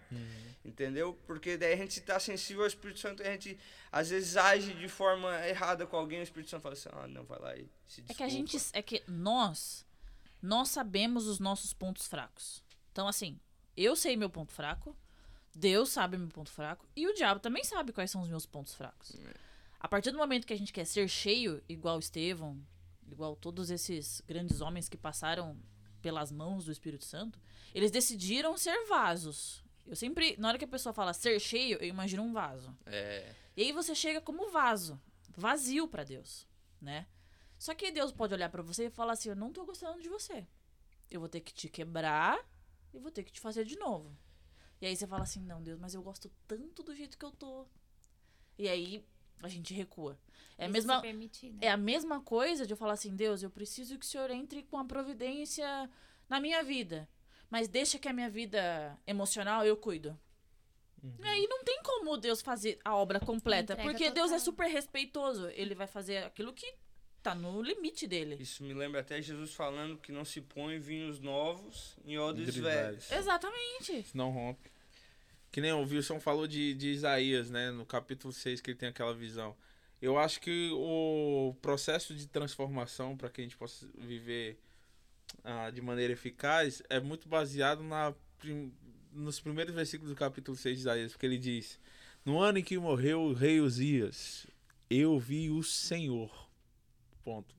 Entendeu? Porque daí a gente está sensível ao Espírito Santo e a gente às vezes age de forma errada com alguém, o Espírito Santo fala assim, ah, não, vai lá e se desculpa. É que a gente. É que nós. Nós sabemos os nossos pontos fracos. Então, assim, eu sei meu ponto fraco. Deus sabe meu ponto fraco. E o diabo também sabe quais são os meus pontos fracos. A partir do momento que a gente quer ser cheio, igual Estevão, igual todos esses grandes homens que passaram pelas mãos do Espírito Santo, eles decidiram ser vasos. Eu sempre, na hora que a pessoa fala ser cheio, eu imagino um vaso. É, E aí você chega como vaso, vazio pra Deus, né? Só que Deus pode olhar pra você e falar assim: "Eu não tô gostando de você. Eu vou ter que te quebrar e vou ter que te fazer de novo". E aí você fala assim: "Não, Deus, mas eu gosto tanto do jeito que eu tô". E aí a gente recua. É a mesma se permitir, né? é a mesma coisa de eu falar assim, Deus, eu preciso que o Senhor entre com a providência na minha vida. mas deixa que a minha vida emocional eu cuido. E aí não tem como Deus fazer a obra completa, Entrega porque Deus é total. super respeitoso. Ele vai fazer aquilo que tá no limite dele. Isso me lembra até Jesus falando que não se põe vinhos novos em odres velhos. Exatamente. Senão rompe. Que nem o Wilson falou de, de Isaías, né? No capítulo 6, que ele tem aquela visão. Eu acho que o processo de transformação para que a gente possa viver ah, de maneira eficaz é muito baseado na, nos primeiros versículos do capítulo 6 de Isaías, porque ele diz: No ano em que morreu o rei Uzias, eu vi o Senhor. Ponto.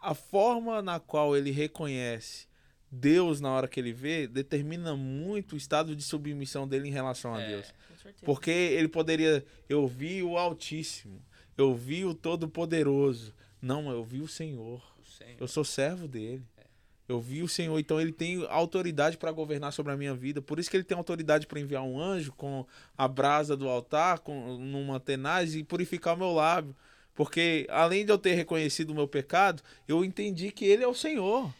A forma na qual ele reconhece Deus na hora que ele vê determina muito o estado de submissão dele em relação a É. Deus. Porque ele poderia. Eu vi o Altíssimo. Eu vi o Todo-Poderoso. Não, eu vi o Senhor. O Senhor. Eu sou servo dele. Eu vi o Senhor, então ele tem autoridade para governar sobre a minha vida. Por isso que ele tem autoridade para enviar um anjo com a brasa do altar, com numa tenaz e purificar o meu lábio. Porque além de eu ter reconhecido o meu pecado, eu entendi que ele é o Senhor.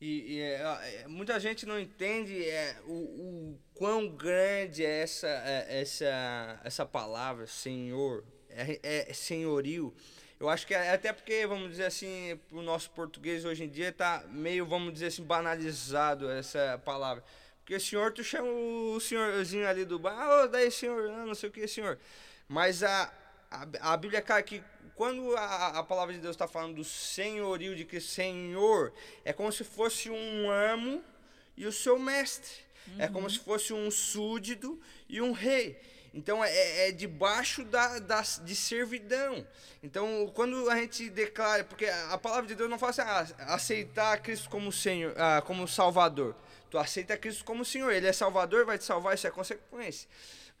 E, e, é, é, muita gente não entende é, o, o quão grande é essa, é, essa, essa palavra, Senhor, é, é senhorio. Eu acho que é até porque, vamos dizer assim, o nosso português hoje em dia tá meio, vamos dizer assim, banalizado essa palavra. Porque senhor, tu chama o senhorzinho ali do bar, ô, daí senhor, não sei o que, senhor. Mas a, a, a Bíblia, cara, que quando a, a palavra de Deus está falando do senhorio, de que Senhor, é como se fosse um amo e o seu mestre. É como se fosse um súdito e um rei. Então é, é debaixo da, da, de servidão. Então, quando a gente declara, porque a palavra de Deus não fala assim, ah, aceitar Cristo como Senhor, ah, como Salvador. Tu aceita Cristo como Senhor. Ele é Salvador, vai te salvar, isso é consequência.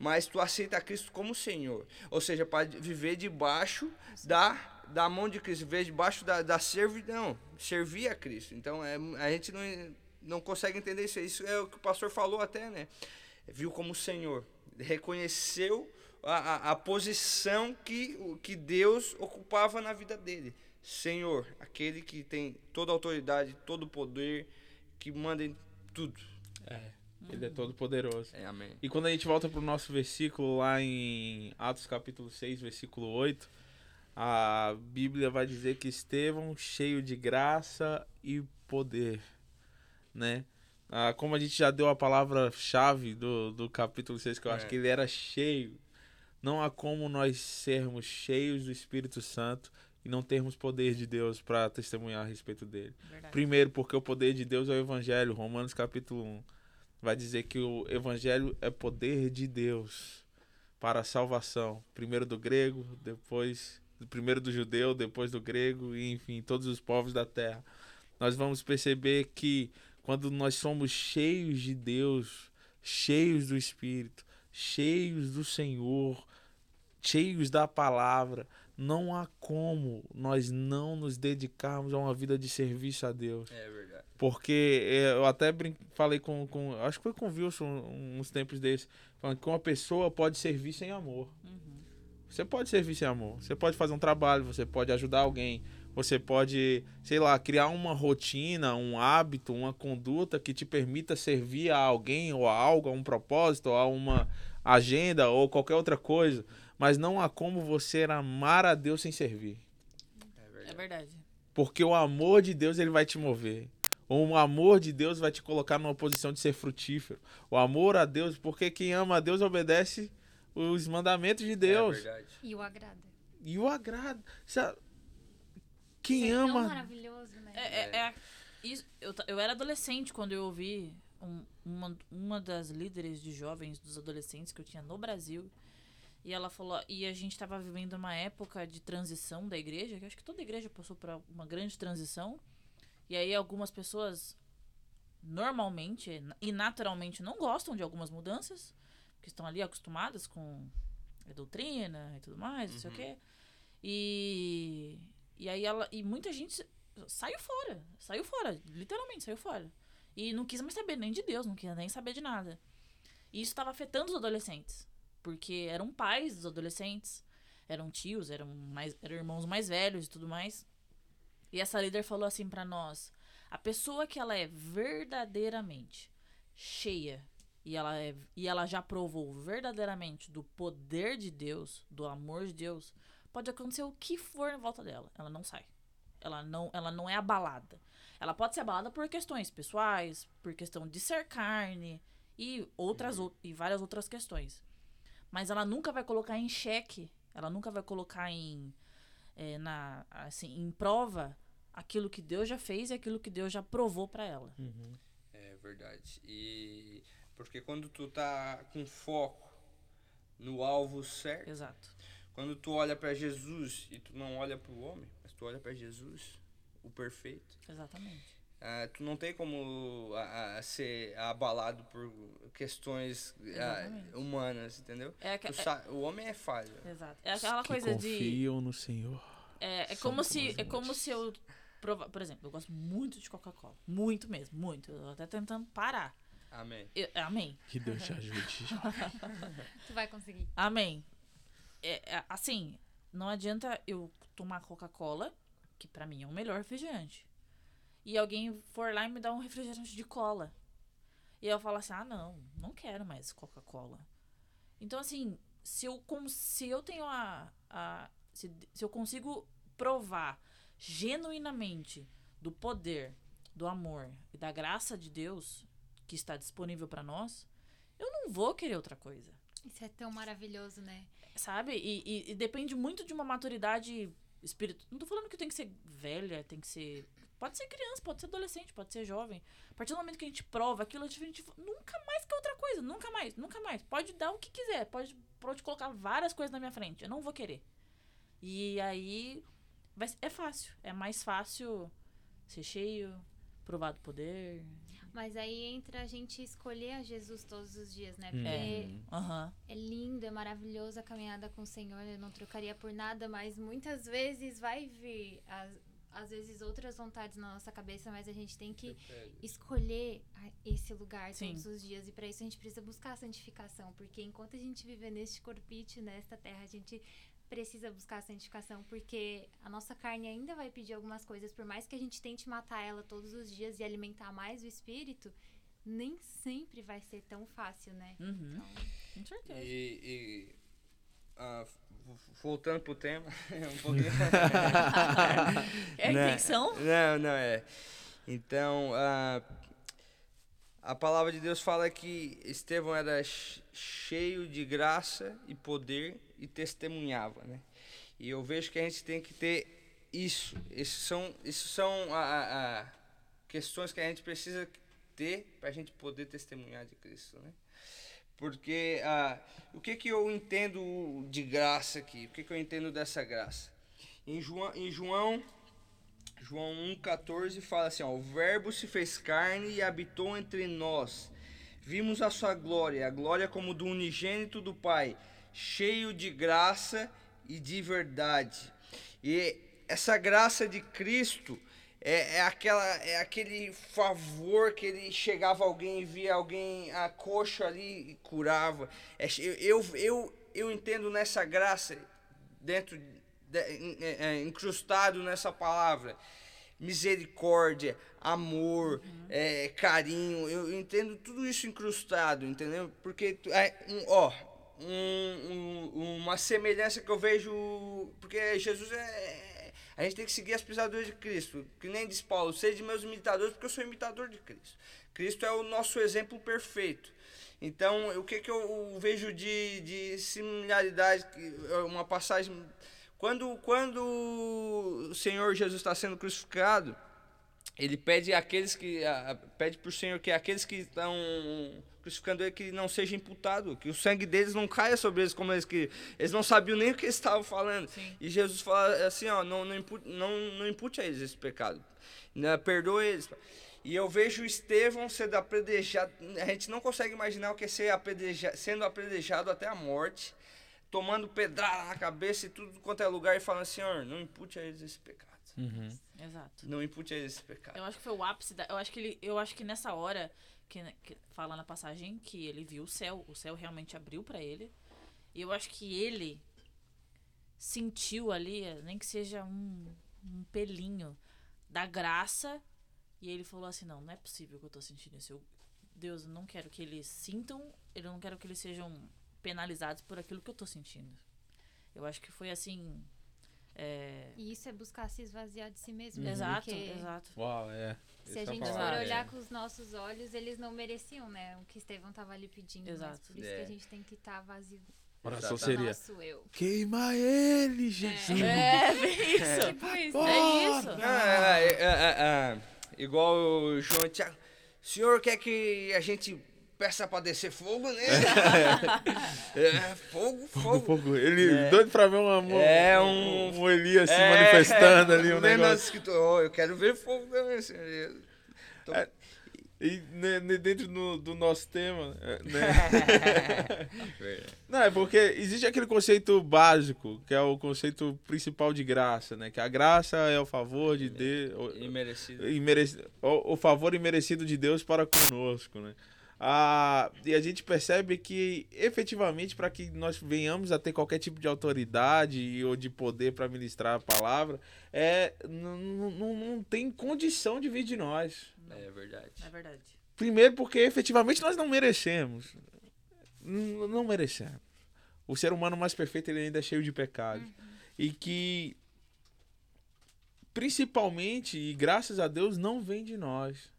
Mas tu aceita Cristo como Senhor. Ou seja, para viver debaixo da, da mão de Cristo, viver debaixo da, da servidão, servir a Cristo. Então, é, a gente não, não consegue entender isso. Isso é o que o pastor falou até, né? Viu como Senhor. Reconheceu a, a, a posição que, que Deus ocupava na vida dele. Senhor, aquele que tem toda a autoridade, todo o poder, que manda em tudo. Ele é todo poderoso. É, amém. E quando a gente volta pro nosso versículo lá em Atos capítulo 6, versículo 8, a Bíblia vai dizer que Estevão, cheio de graça e poder, né? Ah, como a gente já deu a palavra-chave do, do capítulo 6, que eu acho É. que ele era cheio, não há como nós sermos cheios do Espírito Santo e não termos poder de Deus para testemunhar a respeito dele. Verdade. Primeiro, porque o poder de Deus é o Evangelho. Romanos capítulo 1 vai dizer que o Evangelho é poder de Deus para a salvação. Primeiro do grego, depois primeiro do judeu, depois do grego, e enfim, todos os povos da terra. Nós vamos perceber que quando nós somos cheios de Deus, cheios do Espírito, cheios do Senhor, cheios da palavra, não há como nós não nos dedicarmos a uma vida de serviço a Deus. É verdade. Porque eu até falei com, com. Acho que foi com o Wilson uns tempos desses. Falando que uma pessoa pode servir sem amor. Você pode servir sem amor. Você pode fazer um trabalho, você pode ajudar alguém. Você pode, sei lá, criar uma rotina, um hábito, uma conduta que te permita servir a alguém ou a algo, a um propósito, a uma agenda ou qualquer outra coisa. Mas não há como você amar a Deus sem servir. É É verdade. Porque o amor de Deus ele vai te mover. O amor de Deus vai te colocar numa posição de ser frutífero. O amor a Deus, porque quem ama a Deus obedece os mandamentos de Deus. É verdade. E o agrada. e o agrada. Sabe? Quem Isso é tão ama. maravilhoso, né? É, é, é- isso, eu, eu era adolescente quando eu ouvi um- uma, uma das líderes de jovens dos adolescentes que eu tinha no Brasil. E ela falou, e a gente estava vivendo uma época de transição da igreja, que eu acho que toda igreja passou por uma grande transição. E aí algumas pessoas normalmente e naturalmente não gostam de algumas mudanças, porque estão ali acostumadas com a doutrina e tudo mais, não sei o quê. E, e aí ela. E muita gente sa- saiu fora. Saiu fora, literalmente saiu fora. E não quis mais saber nem de Deus, não quis nem saber de nada. E isso estava afetando os adolescentes. Porque eram pais dos adolescentes, eram tios, eram, mais, eram irmãos mais velhos e tudo mais. E essa líder falou assim pra nós: A pessoa que ela é verdadeiramente cheia e ela, é, e ela já provou verdadeiramente do poder de Deus, do amor de Deus, pode acontecer o que for em volta dela. Ela não sai. Ela não, ela não é abalada. Ela pode ser abalada por questões pessoais, por questão de ser carne e outras ou- e várias outras questões. Mas ela nunca vai colocar em xeque, ela nunca vai colocar em é, na assim, em prova aquilo que Deus já fez e aquilo que Deus já provou pra ela. É verdade. E porque quando tu tá com foco no alvo certo, Exato. quando tu olha pra Jesus e tu não olha pro homem, mas tu olha pra Jesus, o perfeito, Exatamente. Ah, tu não tem como ah, ah, ser abalado por questões humanas, entendeu? É, Tu sa- o homem é falho. é- exato. É aquela que coisa de confiam no Senhor. É, é como se é como se eu prova, por exemplo, eu gosto muito de Coca-Cola, muito mesmo, muito. Eu tô até tentando parar. Amém. Eu- amém. Que Deus te ajude. [LAUGHS] [LAUGHS] Tu vai conseguir. Amém. É, é, assim, não adianta eu tomar Coca-Cola, que pra mim é o melhor refrigerante. E alguém for lá e me dar um refrigerante de cola. E eu falo assim: "Ah, não, não quero mais Coca-Cola". Então assim, se eu se eu tenho a, a se, se eu consigo provar genuinamente do poder, do amor e da graça de Deus que está disponível pra nós, eu não vou querer outra coisa Isso é tão maravilhoso, né? sabe? E, e- e depende muito de uma maturidade espiritual. Não tô falando que tem que ser velha, tem que ser. Pode ser criança, pode ser adolescente, pode ser jovem. A partir do momento que a gente prova aquilo, a gente nunca mais quer outra coisa. Nunca mais, nunca mais. Pode dar o que quiser. Pode, pode colocar várias coisas na minha frente. Eu não vou querer. E aí. Vai, ser- é fácil. É mais fácil ser cheio, provar do poder. Mas aí entra a gente escolher a Jesus todos os dias, né? Hum. Porque É. Aham. é lindo, é maravilhoso a caminhada com o Senhor, eu não trocaria por nada, mas muitas vezes vai vir, às, às vezes, outras vontades na nossa cabeça, mas a gente tem que escolher a- esse lugar Sim. todos os dias. E para isso a gente precisa buscar a santificação, porque enquanto a gente viver neste corpite, nesta terra, a gente precisa buscar a santificação, porque a nossa carne ainda vai pedir algumas coisas, por mais que a gente tente matar ela todos os dias e alimentar mais o espírito, nem sempre vai ser tão fácil, né? Uhum. Então, Com certeza. E, e, ah, voltando pro tema, [LAUGHS] um pouquinho. É a Né? intenção? Não, não é. Então, ah, a palavra de Deus fala que Estevão era ch- cheio de graça e poder e testemunhava, né? E eu vejo que a gente tem que ter isso. Esses são, isso são a, a- a questões que a gente precisa ter para a gente poder testemunhar de Cristo, né? Porque ah, o que, que eu entendo de graça aqui? O que, que eu entendo dessa graça? Em João, em João João 1,14 fala assim: ó, O Verbo se fez carne e habitou entre nós. Vimos a sua glória, a glória como do unigênito do Pai, cheio de graça e de verdade. E essa graça de Cristo é, é, aquela, é aquele favor que ele chegava alguém e via alguém a coxa ali e curava. É, eu, eu, eu, entendo nessa graça, dentro, de, é, é, incrustado nessa palavra, misericórdia, amor, é, carinho. Eu entendo tudo isso incrustado, entendeu? Porque, é, um, ó, um- um- uma semelhança que eu vejo. Porque Jesus é. A gente tem que seguir as pisaduras de Cristo. Que nem diz Paulo, sede meus imitadores, porque eu sou imitador de Cristo. Cristo é o nosso exemplo perfeito. Então, o que, que eu vejo de, de similaridade? que- Uma passagem. Quando, quando o Senhor Jesus está sendo crucificado, ele pede àqueles que. pede para o Senhor que aqueles que estão crucificando ele que não seja imputado, que o sangue deles não caia sobre eles como eles que eles não sabiam nem o que eles estavam falando. Sim. E Jesus fala assim, ó, não não impute, não, não impute a eles esse pecado. Né, Perdoa eles. E eu vejo Estevão sendo apredejado, a gente não consegue imaginar o que é ser apedreja, sendo apredejado até a morte, tomando pedrada na cabeça e tudo quanto é lugar e falando, Senhor, não impute a eles esse pecado. Uhum. Exato. Não impute a eles esse pecado. Eu acho que foi o ápice da. Eu acho que ele. Eu acho que nessa hora, que, que fala na passagem que ele viu o céu, o céu realmente abriu pra ele. E eu acho que ele sentiu ali, nem que seja um, um pelinho, da graça E ele falou assim: não, não é possível que eu tô sentindo isso. Eu, Deus, eu não quero que eles sintam, eu não quero que eles sejam penalizados por aquilo que eu tô sentindo. Eu acho que foi assim. é, E isso é buscar se esvaziar de si mesmo. Exato, porque exato. Uau, é. Se a Essa gente for olhar é. com os nossos olhos, eles não mereciam, né? O que Estevão tava ali pedindo. Mas Exato. por isso É. que a gente tem que estar vazio Oração Exatamente. do seria. nosso eu. Queima ele, Jesus. É, bem [LAUGHS] isso. Tipo isso. É isso. Ah, é, é, é, é, igual o João e Thiago. O senhor quer que a gente peça pra descer fogo, né? [LAUGHS] é, fogo, Fogo, fogo. fogo. Ele É. doido pra ver um amor. É, um- Um Elias se É, manifestando ali, um lendo negócio. escrituras, "Ó, eu quero ver fogo também, senhor. Então, É. E né, né, dentro do, do nosso tema, é, né? [LAUGHS] Não, é porque existe aquele conceito básico, que é o conceito principal de graça, né? Que a graça é o favor de Deus. Imerecido. imereci- o, o favor imerecido de Deus para conosco, né? Ah, e a gente percebe que, efetivamente, para que nós venhamos a ter qualquer tipo de autoridade ou de poder para ministrar a palavra, é, não, não, não tem condição de vir de nós. É verdade. É verdade. Primeiro porque efetivamente nós não merecemos. N- Não merecemos. O ser humano mais perfeito ele ainda é cheio de pecados. E que principalmente e graças a Deus não vem de nós.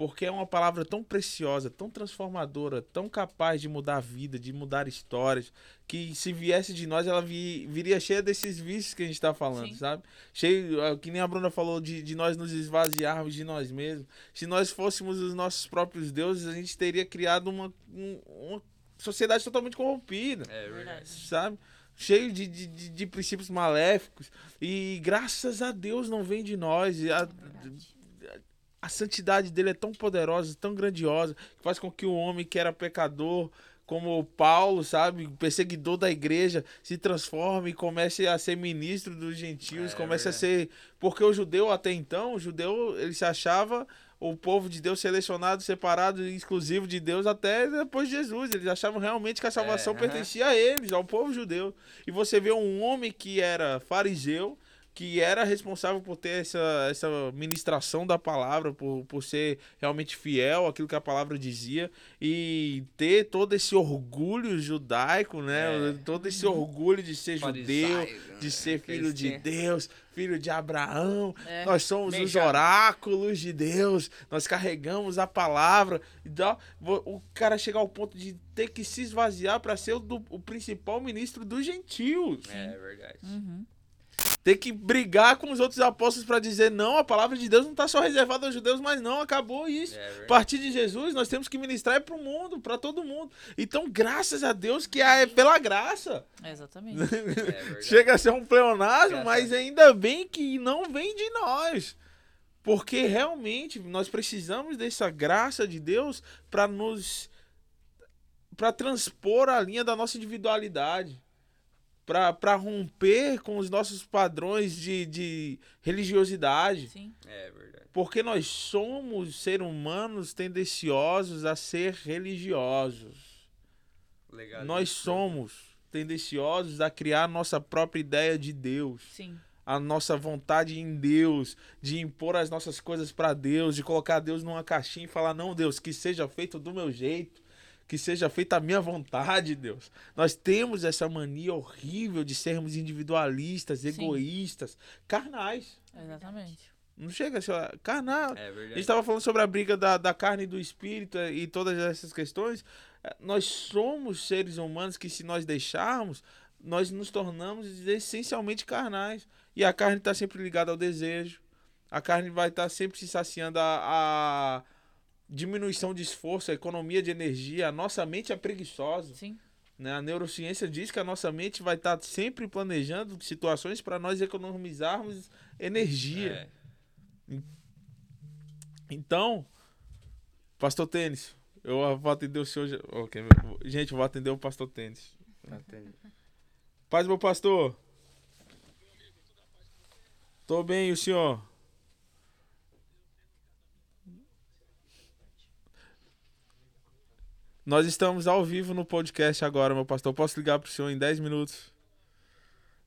Porque é uma palavra tão preciosa, tão transformadora, tão capaz de mudar a vida, de mudar histórias, que se viesse de nós, ela vi- viria cheia desses vícios que a gente está falando, Sim. sabe? Cheio, ah, que nem a Bruna falou, de, de nós nos esvaziarmos de nós mesmos. Se nós fôssemos os nossos próprios deuses, a gente teria criado uma, um- uma sociedade totalmente corrompida É verdade. Verdade. sabe? Cheio de, de, de- princípios maléficos. E graças a Deus não vem de nós. E a, a santidade dele é tão poderosa, tão grandiosa, que faz com que o homem que era pecador, como Paulo, sabe, perseguidor da igreja, se transforme e comece a ser ministro dos gentios, É, comece a verdade. ser. Porque o judeu até então, o judeu, ele se achava o povo de Deus selecionado, separado, exclusivo de Deus até depois de Jesus. Eles achavam realmente que a salvação É, pertencia a eles, ao povo judeu. E você vê um homem que era fariseu, que era responsável por ter essa, essa ministração da palavra, por, por ser realmente fiel àquilo que a palavra dizia, e ter todo esse orgulho judaico, né? É. Todo esse orgulho de ser judeu, Farisaico, de né? ser filho de. Deus, filho de Abraão. É. Nós somos os oráculos de Deus, nós carregamos a palavra. Então, o cara chegar ao ponto de ter que se esvaziar para ser o, do- o principal ministro dos gentios. É verdade. Uhum. Ter que brigar com os outros apóstolos para dizer: não, a palavra de Deus não está só reservada aos judeus, mas não, acabou isso. É A partir de Jesus, nós temos que ministrar para o mundo, para todo mundo. Então, graças a Deus que é pela graça. Exatamente. [LAUGHS] É. Chega a ser um pleonasmo, mas ainda bem que não vem de nós. Porque realmente nós precisamos dessa graça de Deus para nos para transpor a linha da nossa individualidade, para romper com os nossos padrões de, de religiosidade. Sim. É verdade. Porque nós somos seres humanos tendenciosos a ser religiosos. Legal. Nós somos tendenciosos a criar nossa própria ideia de Deus, Sim. a nossa vontade em Deus, de impor as nossas coisas para Deus, de colocar Deus numa caixinha e falar: "Não, Deus, que seja feito do meu jeito, que seja feita a minha vontade, Deus". Nós temos essa mania horrível de sermos individualistas, egoístas, carnais. Exatamente. Não chega a ser carnal. É A verdade. gente estava falando sobre a briga da, da carne e do espírito eh, e todas essas questões. Eh, Nós somos seres humanos que, se nós deixarmos, nós nos tornamos essencialmente carnais. E a carne está sempre ligada ao desejo. A carne vai estar sempre se saciando a, a diminuição de esforço, a economia de energia. A nossa mente é preguiçosa. Sim. Né? A neurociência diz que a nossa mente vai estar sempre planejando situações para nós economizarmos energia. É. Então, Pastor Tênis, eu vou atender o senhor. já- ok, Gente, eu vou atender o Pastor Tênis. Paz, meu pastor. Tô bem, e o senhor? Nós estamos ao vivo no podcast agora, meu pastor. Posso ligar pro senhor em 10 minutos?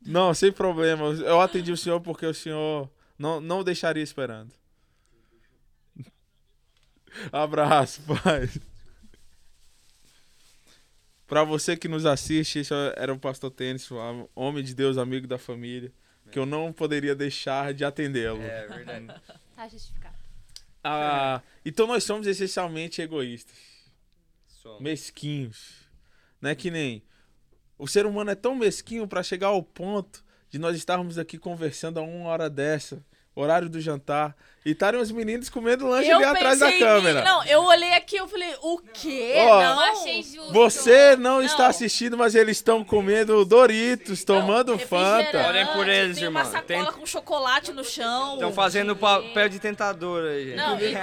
Não, sem problema. Eu atendi o senhor porque o senhor não, não o deixaria esperando. Abraço, pai. Pra você que nos assiste, esse era o Pastor Tênis, um homem de Deus, amigo da família, que eu não poderia deixar de atendê-lo. É verdade. Tá justificado. Ah, então nós somos essencialmente egoístas, Somos. mesquinhos. Não é que nem. O ser humano é tão mesquinho pra chegar ao ponto de nós estarmos aqui conversando a uma hora dessa, horário do jantar, e estarem os meninos comendo lanche ali atrás da pensei em- câmera. Não, eu olhei aqui eu falei, o quê? Ó, não. Eu achei justo. Você não, está Não. assistindo, mas eles estão comendo Doritos, tomando refrigerante, Fanta. Olhem por eles, tem irmão. uma sacola Tem- com chocolate no chão. Estão fazendo papel de tentador aí, gente. Não, e,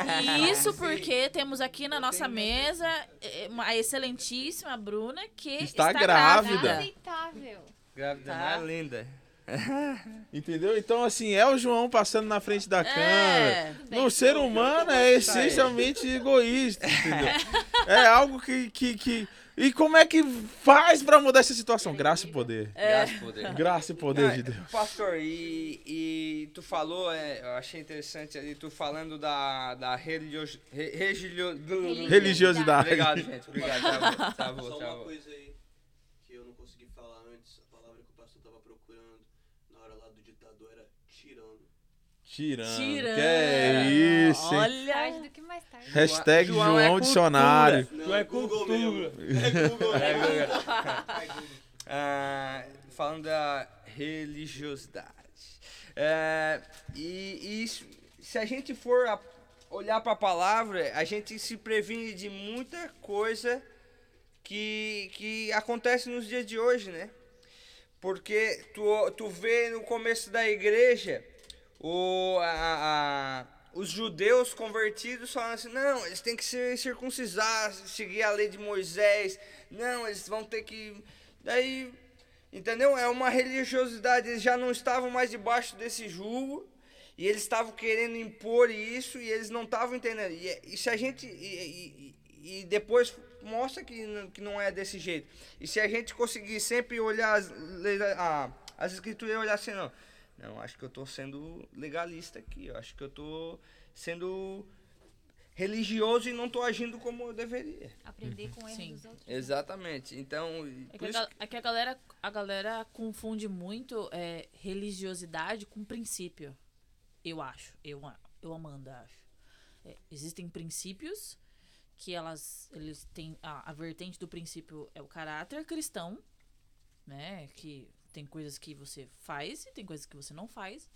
e [LAUGHS] isso porque temos aqui na nossa mesa eh, a excelentíssima Bruna que Está está, grávida. Aceitável. Grávida Tá. linda. [LAUGHS] Entendeu? Então, assim, é o João passando na frente da câmera. É. No ser humano é essencialmente [LAUGHS] egoísta, entendeu? É algo que, que, que. E como é que faz pra mudar essa situação? Graça e poder. Graças a poder. Graça e poder de Deus. Pastor, e, e tu falou, é, eu achei interessante ali, tu falando da, da religio, re, regilio- Religiosidade. Obrigado, gente. Obrigado. Travou, [LAUGHS] Só travou, uma travou. coisa aí que eu não consegui falar antes, a palavra que o pastor tava procurando na hora lá do ditador era tirando. Tirando. Tirando. Que é isso, hein? Tarde Olha. do que mais tarde. Hashtag João João, é cultura. Dicionário. Não, é Google cultura. mesmo. É [LAUGHS] Google É. Guga. É Google. Ah, falando da religiosidade. É, e, e isso- se a gente for a- olhar para a palavra, a gente se previne de muita coisa que, que acontece nos dias de hoje, né? Porque tu, tu vê no começo da igreja o, a- a- os judeus convertidos falando assim, não, eles têm que se circuncisar, seguir a lei de Moisés, não, eles vão ter que. Daí, entendeu? É uma religiosidade, eles já não estavam mais debaixo desse jugo. E eles estavam querendo impor isso e eles não estavam entendendo. E, e se a gente. E, e- e depois mostra que, que não é desse jeito. E se a gente conseguir sempre olhar as, as escrituras e olhar assim, não. Não, acho que eu estou sendo legalista aqui. Eu acho que eu estou sendo religioso e não estou agindo como eu deveria. Aprender com o erro Sim. dos outros. Exatamente. Então, É que, a, é que a galera, a galera confunde muito é, religiosidade com princípio. Eu acho. Eu, eu Amanda, acho. É, existem princípios que elas eles têm a, a vertente do princípio é o caráter cristão, né? Que tem coisas que você faz e tem coisas que você não faz.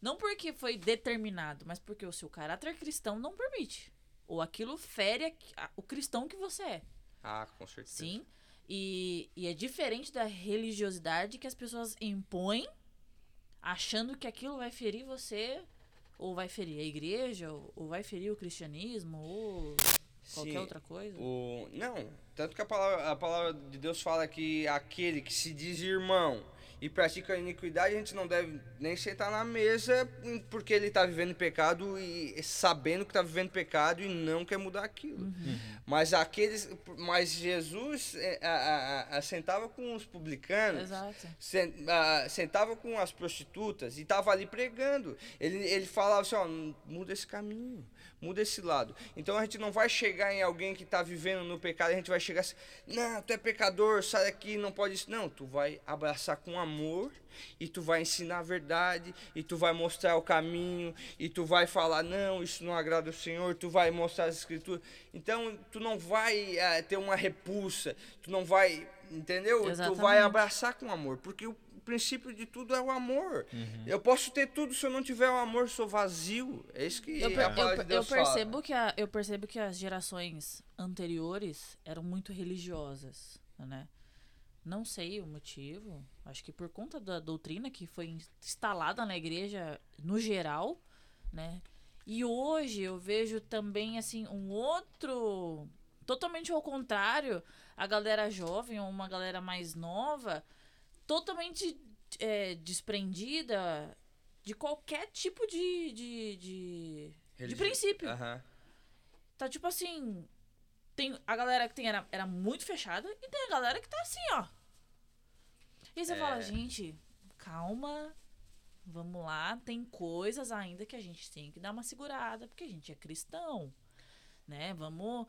Não porque foi determinado, mas porque o seu caráter cristão não permite. Ou aquilo fere a- a- o cristão que você é. Ah, com certeza. Sim. E, e é diferente da religiosidade que as pessoas impõem, achando que aquilo vai ferir você, ou vai ferir a igreja, ou, ou vai ferir o cristianismo, ou qualquer Sim, outra coisa. O, não, tanto que a palavra, a palavra de Deus fala que aquele que se diz irmão e pratica a iniquidade, a gente não deve nem sentar na mesa porque ele está vivendo em pecado e sabendo que está vivendo pecado e não quer mudar aquilo. Mas aqueles, mas Jesus é, a- a- a- sentava com os publicanos, sentava com as prostitutas e estava ali pregando. Ele, ele falava assim, ó, muda esse caminho, muda esse lado. Então a gente não vai chegar em alguém que está vivendo no pecado, a gente vai chegar assim, não, tu é pecador, sai daqui, não pode isso. Não, tu vai abraçar com amor e tu vai ensinar a verdade e tu vai mostrar o caminho e tu vai falar, não, isso não agrada o Senhor, tu vai mostrar as escrituras. Então tu não vai eh, ter uma repulsa, tu não vai, entendeu? Tu vai Exatamente. abraçar com amor, porque o princípio de tudo é o amor. Eu posso ter tudo se eu não tiver o amor, eu sou vazio. É isso que Eu, per- eu- de Deus eu percebo fala. que a, eu percebo que as gerações anteriores eram muito religiosas, né? Não sei o motivo. Acho que por conta da doutrina que foi instalada na igreja no geral, né? E hoje eu vejo também assim um outro totalmente ao contrário, a galera jovem ou uma galera mais nova totalmente é, desprendida de qualquer tipo de, de, de, de princípio. Tá tipo assim. Tem a galera que tem era, era muito fechada e tem a galera que tá assim, ó. E você É. fala, gente, calma. Vamos lá, tem coisas ainda que a gente tem que dar uma segurada, porque a gente é cristão. né? Vamos.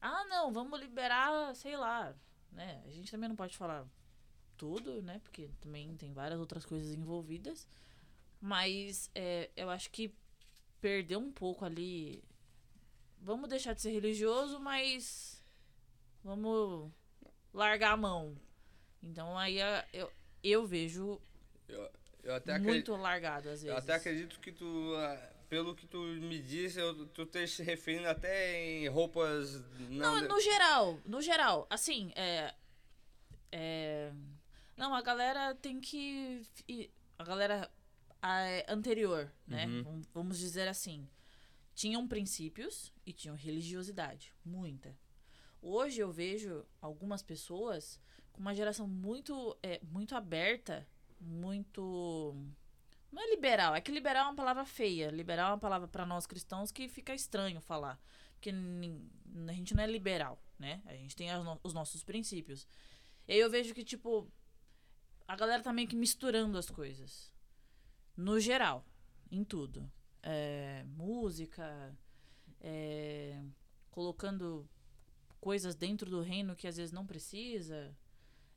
Ah, não, vamos liberar, sei lá, né? A gente também não pode falar tudo, né? Porque também tem várias outras coisas envolvidas. Mas é, eu acho que perdeu um pouco ali. Vamos deixar de ser religioso, mas vamos largar a mão. Então aí eu, eu vejo Eu, eu até acredito. muito largado às vezes. Eu até acredito que tu, ah, pelo que tu me disse, eu, tu esteja se referindo até em roupas. Não, no geral, no geral, assim, é, é, não, a galera tem que, a galera é, anterior, né, Uhum. Vam- vamos dizer assim, tinham princípios e tinham religiosidade, muita. Hoje eu vejo algumas pessoas com uma geração muito, é, muito aberta, muito não é liberal, é que liberal é uma palavra feia. Liberal é uma palavra para nós cristãos que fica estranho falar. Porque a gente não é liberal, né? A gente tem no- os nossos princípios. E aí eu vejo que, tipo, a galera tá meio que misturando as coisas. No geral, em tudo. É, música, é, colocando coisas dentro do reino que às vezes não precisa.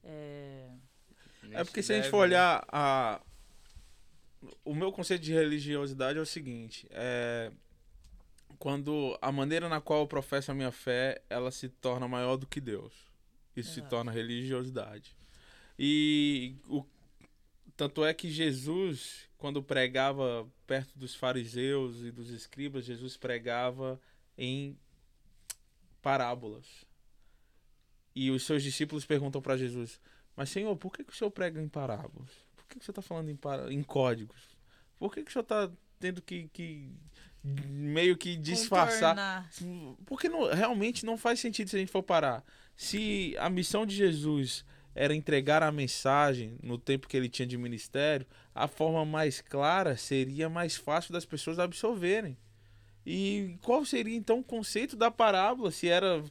É, É porque se a gente for olhar a. O meu conceito de religiosidade é o seguinte: é. Quando a maneira na qual eu professo a minha fé, ela se torna maior do que Deus. Isso se Exato. torna religiosidade. E o, tanto é que Jesus, quando pregava perto dos fariseus e dos escribas, Jesus pregava em parábolas. E os seus discípulos perguntam para Jesus: Mas Senhor, por que, que o senhor prega em parábolas? Por que, que o senhor está falando em, para- em códigos? Por que, que o senhor está tendo que, que meio que disfarçar? contornar. Porque não, realmente não faz sentido se a gente for parar. Se a missão de Jesus era entregar a mensagem no tempo que ele tinha de ministério, a forma mais clara seria mais fácil das pessoas absorverem. E qual seria então o conceito da parábola? Se era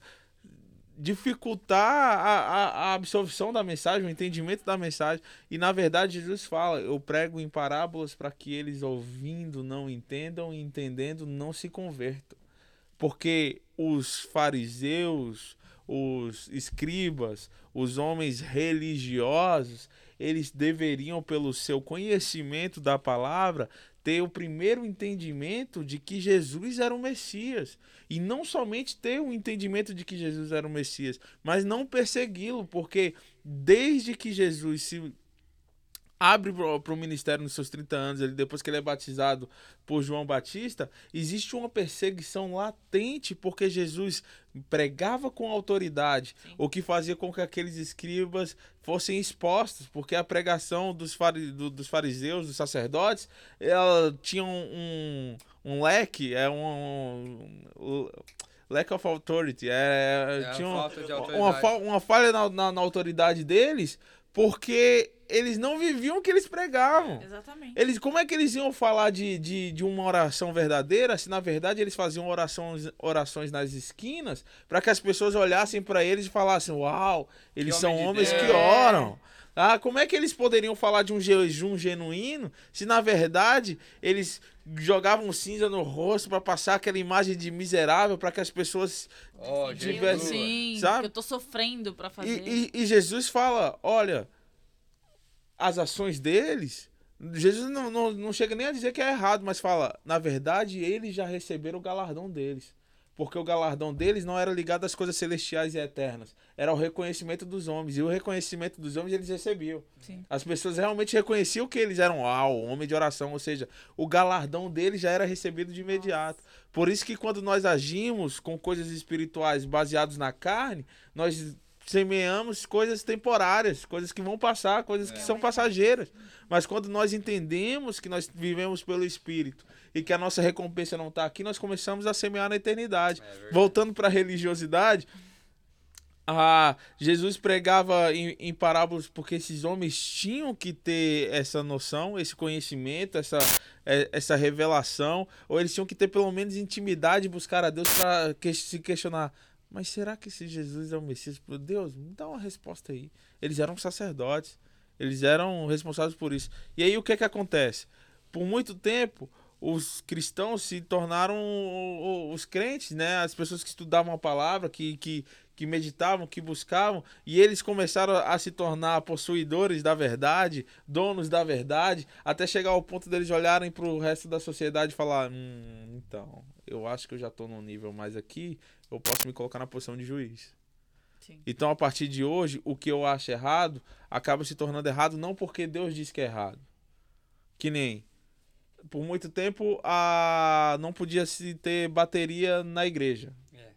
dificultar a, a, a absorção da mensagem, o entendimento da mensagem. E na verdade Jesus fala: Eu prego em parábolas para que eles ouvindo não entendam e entendendo não se convertam. Porque os fariseus, os escribas, os homens religiosos, eles deveriam, pelo seu conhecimento da palavra, ter o primeiro entendimento de que Jesus era o Messias. E não somente ter o entendimento de que Jesus era o Messias, mas não persegui-lo, porque desde que Jesus se abre para o ministério nos seus 30 anos, ele, depois que ele é batizado por João Batista, existe uma perseguição latente, porque Jesus pregava com autoridade, Sim. o que fazia com que aqueles escribas fossem expostos, porque a pregação dos, fari, do- dos fariseus, dos sacerdotes, ela tinha um, um, um leque, é um, um lack of authority, é, É tinha um- falta de uma, uma falha na, na- na autoridade deles, porque eles não viviam o que eles pregavam. Exatamente. Eles, como é que eles iam falar de, de, de uma oração verdadeira se na verdade eles faziam orações, orações nas esquinas para que as pessoas olhassem para eles e falassem: Uau, eles Que são homem de homens que Deus." oram. Ah, como é que eles poderiam falar de um jejum genuíno se na verdade eles jogavam cinza no rosto para passar aquela imagem de miserável para que as pessoas Ó, tivesse- Jesus. Sim, sabe? que eu tô sofrendo pra fazer. E, e- e Jesus fala: olha, as ações deles. Jesus não, não, não chega nem a dizer que é errado, mas fala: na verdade, eles já receberam o galardão deles. Porque o galardão deles não era ligado às coisas celestiais e eternas. Era o reconhecimento dos homens. E o reconhecimento dos homens eles recebiam. Sim. As pessoas realmente reconheciam que eles eram ah, o homem de oração. Ou seja, o galardão deles já era recebido de imediato. Por isso que quando nós agimos com coisas espirituais baseadas na carne, nós semeamos coisas temporárias, coisas que vão passar, coisas que É. são passageiras. Mas quando nós entendemos que nós vivemos pelo Espírito e que a nossa recompensa não está aqui, nós começamos a semear na eternidade. É. Voltando para a religiosidade, ah, Jesus pregava em, em parábolas porque esses homens tinham que ter essa noção, esse conhecimento, essa, é, essa revelação, ou eles tinham que ter pelo menos intimidade e buscar a Deus para que, se questionar. Mas será que esse Jesus é o Messias? Deus, me dá uma resposta aí. Eles eram sacerdotes, eles eram responsáveis por isso. E aí o que é que acontece? Por muito tempo, os cristãos se tornaram os crentes, né? As pessoas que estudavam a palavra, que, que, que meditavam, que buscavam, e eles começaram a se tornar possuidores da verdade, donos da verdade, até chegar ao ponto deles olharem para o resto da sociedade e falar: hum, então, eu acho que eu já estou num nível mais aqui, eu posso me colocar na posição de juiz. Sim. Então, a partir de hoje, o que eu acho errado acaba se tornando errado não porque Deus diz que é errado. Que nem por muito tempo a não podia se ter bateria na igreja. É.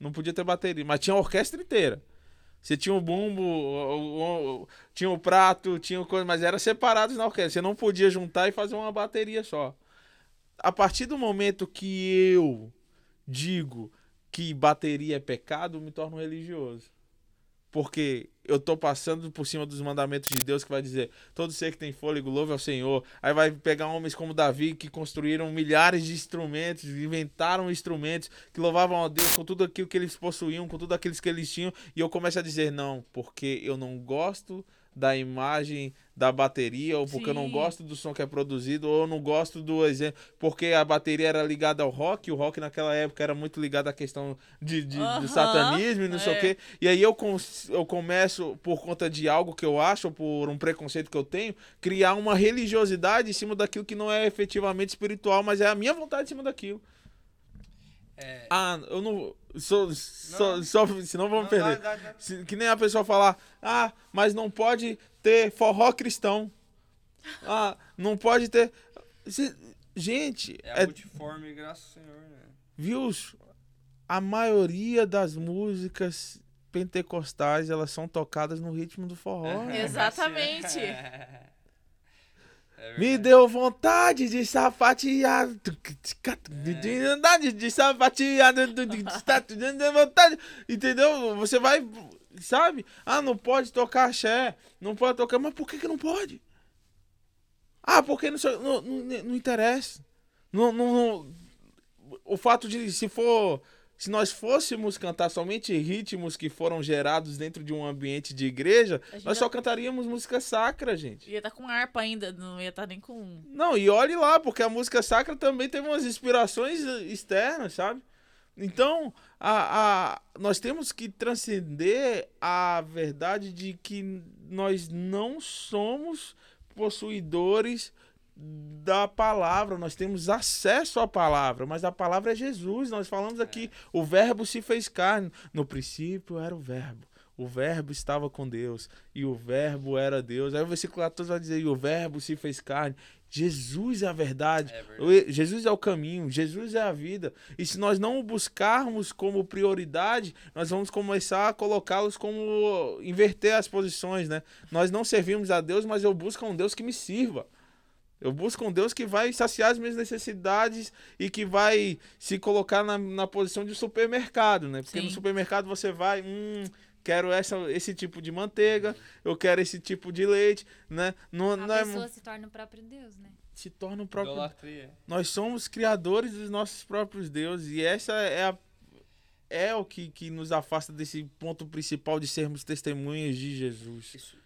Não podia ter bateria, mas tinha a orquestra inteira. Você tinha o bumbo, o- o- o- tinha o prato, tinha o coisa, mas era separados na orquestra. Você não podia juntar e fazer uma bateria só. A partir do momento que eu digo que bateria é pecado, me torno religioso. Porque eu tô passando por cima dos mandamentos de Deus que vai dizer: todo ser que tem fôlego, louve ao Senhor. Aí vai pegar homens como Davi que construíram milhares de instrumentos, inventaram instrumentos que louvavam a Deus com tudo aquilo que eles possuíam, com tudo aquilo que eles tinham. E eu começo a dizer: não, porque eu não gosto da imagem da bateria, ou porque eu não Sim. gosto do som que é produzido, ou eu não gosto do exemplo, porque a bateria era ligada ao rock, e o rock naquela época era muito ligado à questão de, de- Aham, do satanismo e não sei o é. quê. E aí eu, com- eu começo, por conta de algo que eu acho, ou por um preconceito que eu tenho, criar uma religiosidade em cima daquilo que não é efetivamente espiritual, mas é a minha vontade em cima daquilo. É, Ah, eu não. Só, só, só, senão vamos não, perder. dá- dá- dá- Se- Que nem a pessoa falar, ah, mas não pode ter forró cristão. Ah, não pode ter. Cê- gente, É, é, multiforme, graças ao Senhor, né? viu? A maioria das músicas pentecostais elas são tocadas no ritmo do forró. Exatamente. [LAUGHS] É Me deu vontade de sapatear. Vontade de sapatear. Vontade. Entendeu? Você vai. Sabe? Ah, não pode tocar axé. Não pode tocar. Mas por que, que não pode? Ah, porque não, não, não, não interessa. Não, não, não- o fato de, se for. Se nós fôssemos cantar somente ritmos que foram gerados dentro de um ambiente de igreja, nós só cantaríamos música sacra, gente. Ia estar com harpa ainda, não ia estar nem com. Não, e olhe lá, porque a música sacra também teve umas inspirações eh, externas, sabe? Então, a, a, nós temos que transcender a verdade de que nós não somos possuidores da palavra, nós temos acesso à palavra, mas a palavra é Jesus. Nós falamos aqui, o verbo se fez carne. No princípio era o verbo. O verbo estava com Deus e o verbo era Deus. Aí o versículo 14 vai dizer: e o verbo se fez carne. Jesus é a verdade. É verdade. Jesus é o caminho, Jesus é a vida. E se nós não o buscarmos como prioridade, nós vamos começar a colocá-los como inverter as posições, né? Nós não servimos a Deus, mas eu busco um Deus que me sirva. Eu busco um Deus que vai saciar as minhas necessidades e que vai se colocar na, na posição de supermercado, né? Porque no Sim. supermercado você vai, hum, quero essa, esse tipo de manteiga, eu quero esse tipo de leite, né? Não, A não é, pessoa se torna o próprio Deus, né? se torna o próprio Idolatria. nós somos criadores dos nossos próprios deuses e essa é a é o que, que nos afasta desse ponto principal de sermos testemunhas de Jesus, Isso.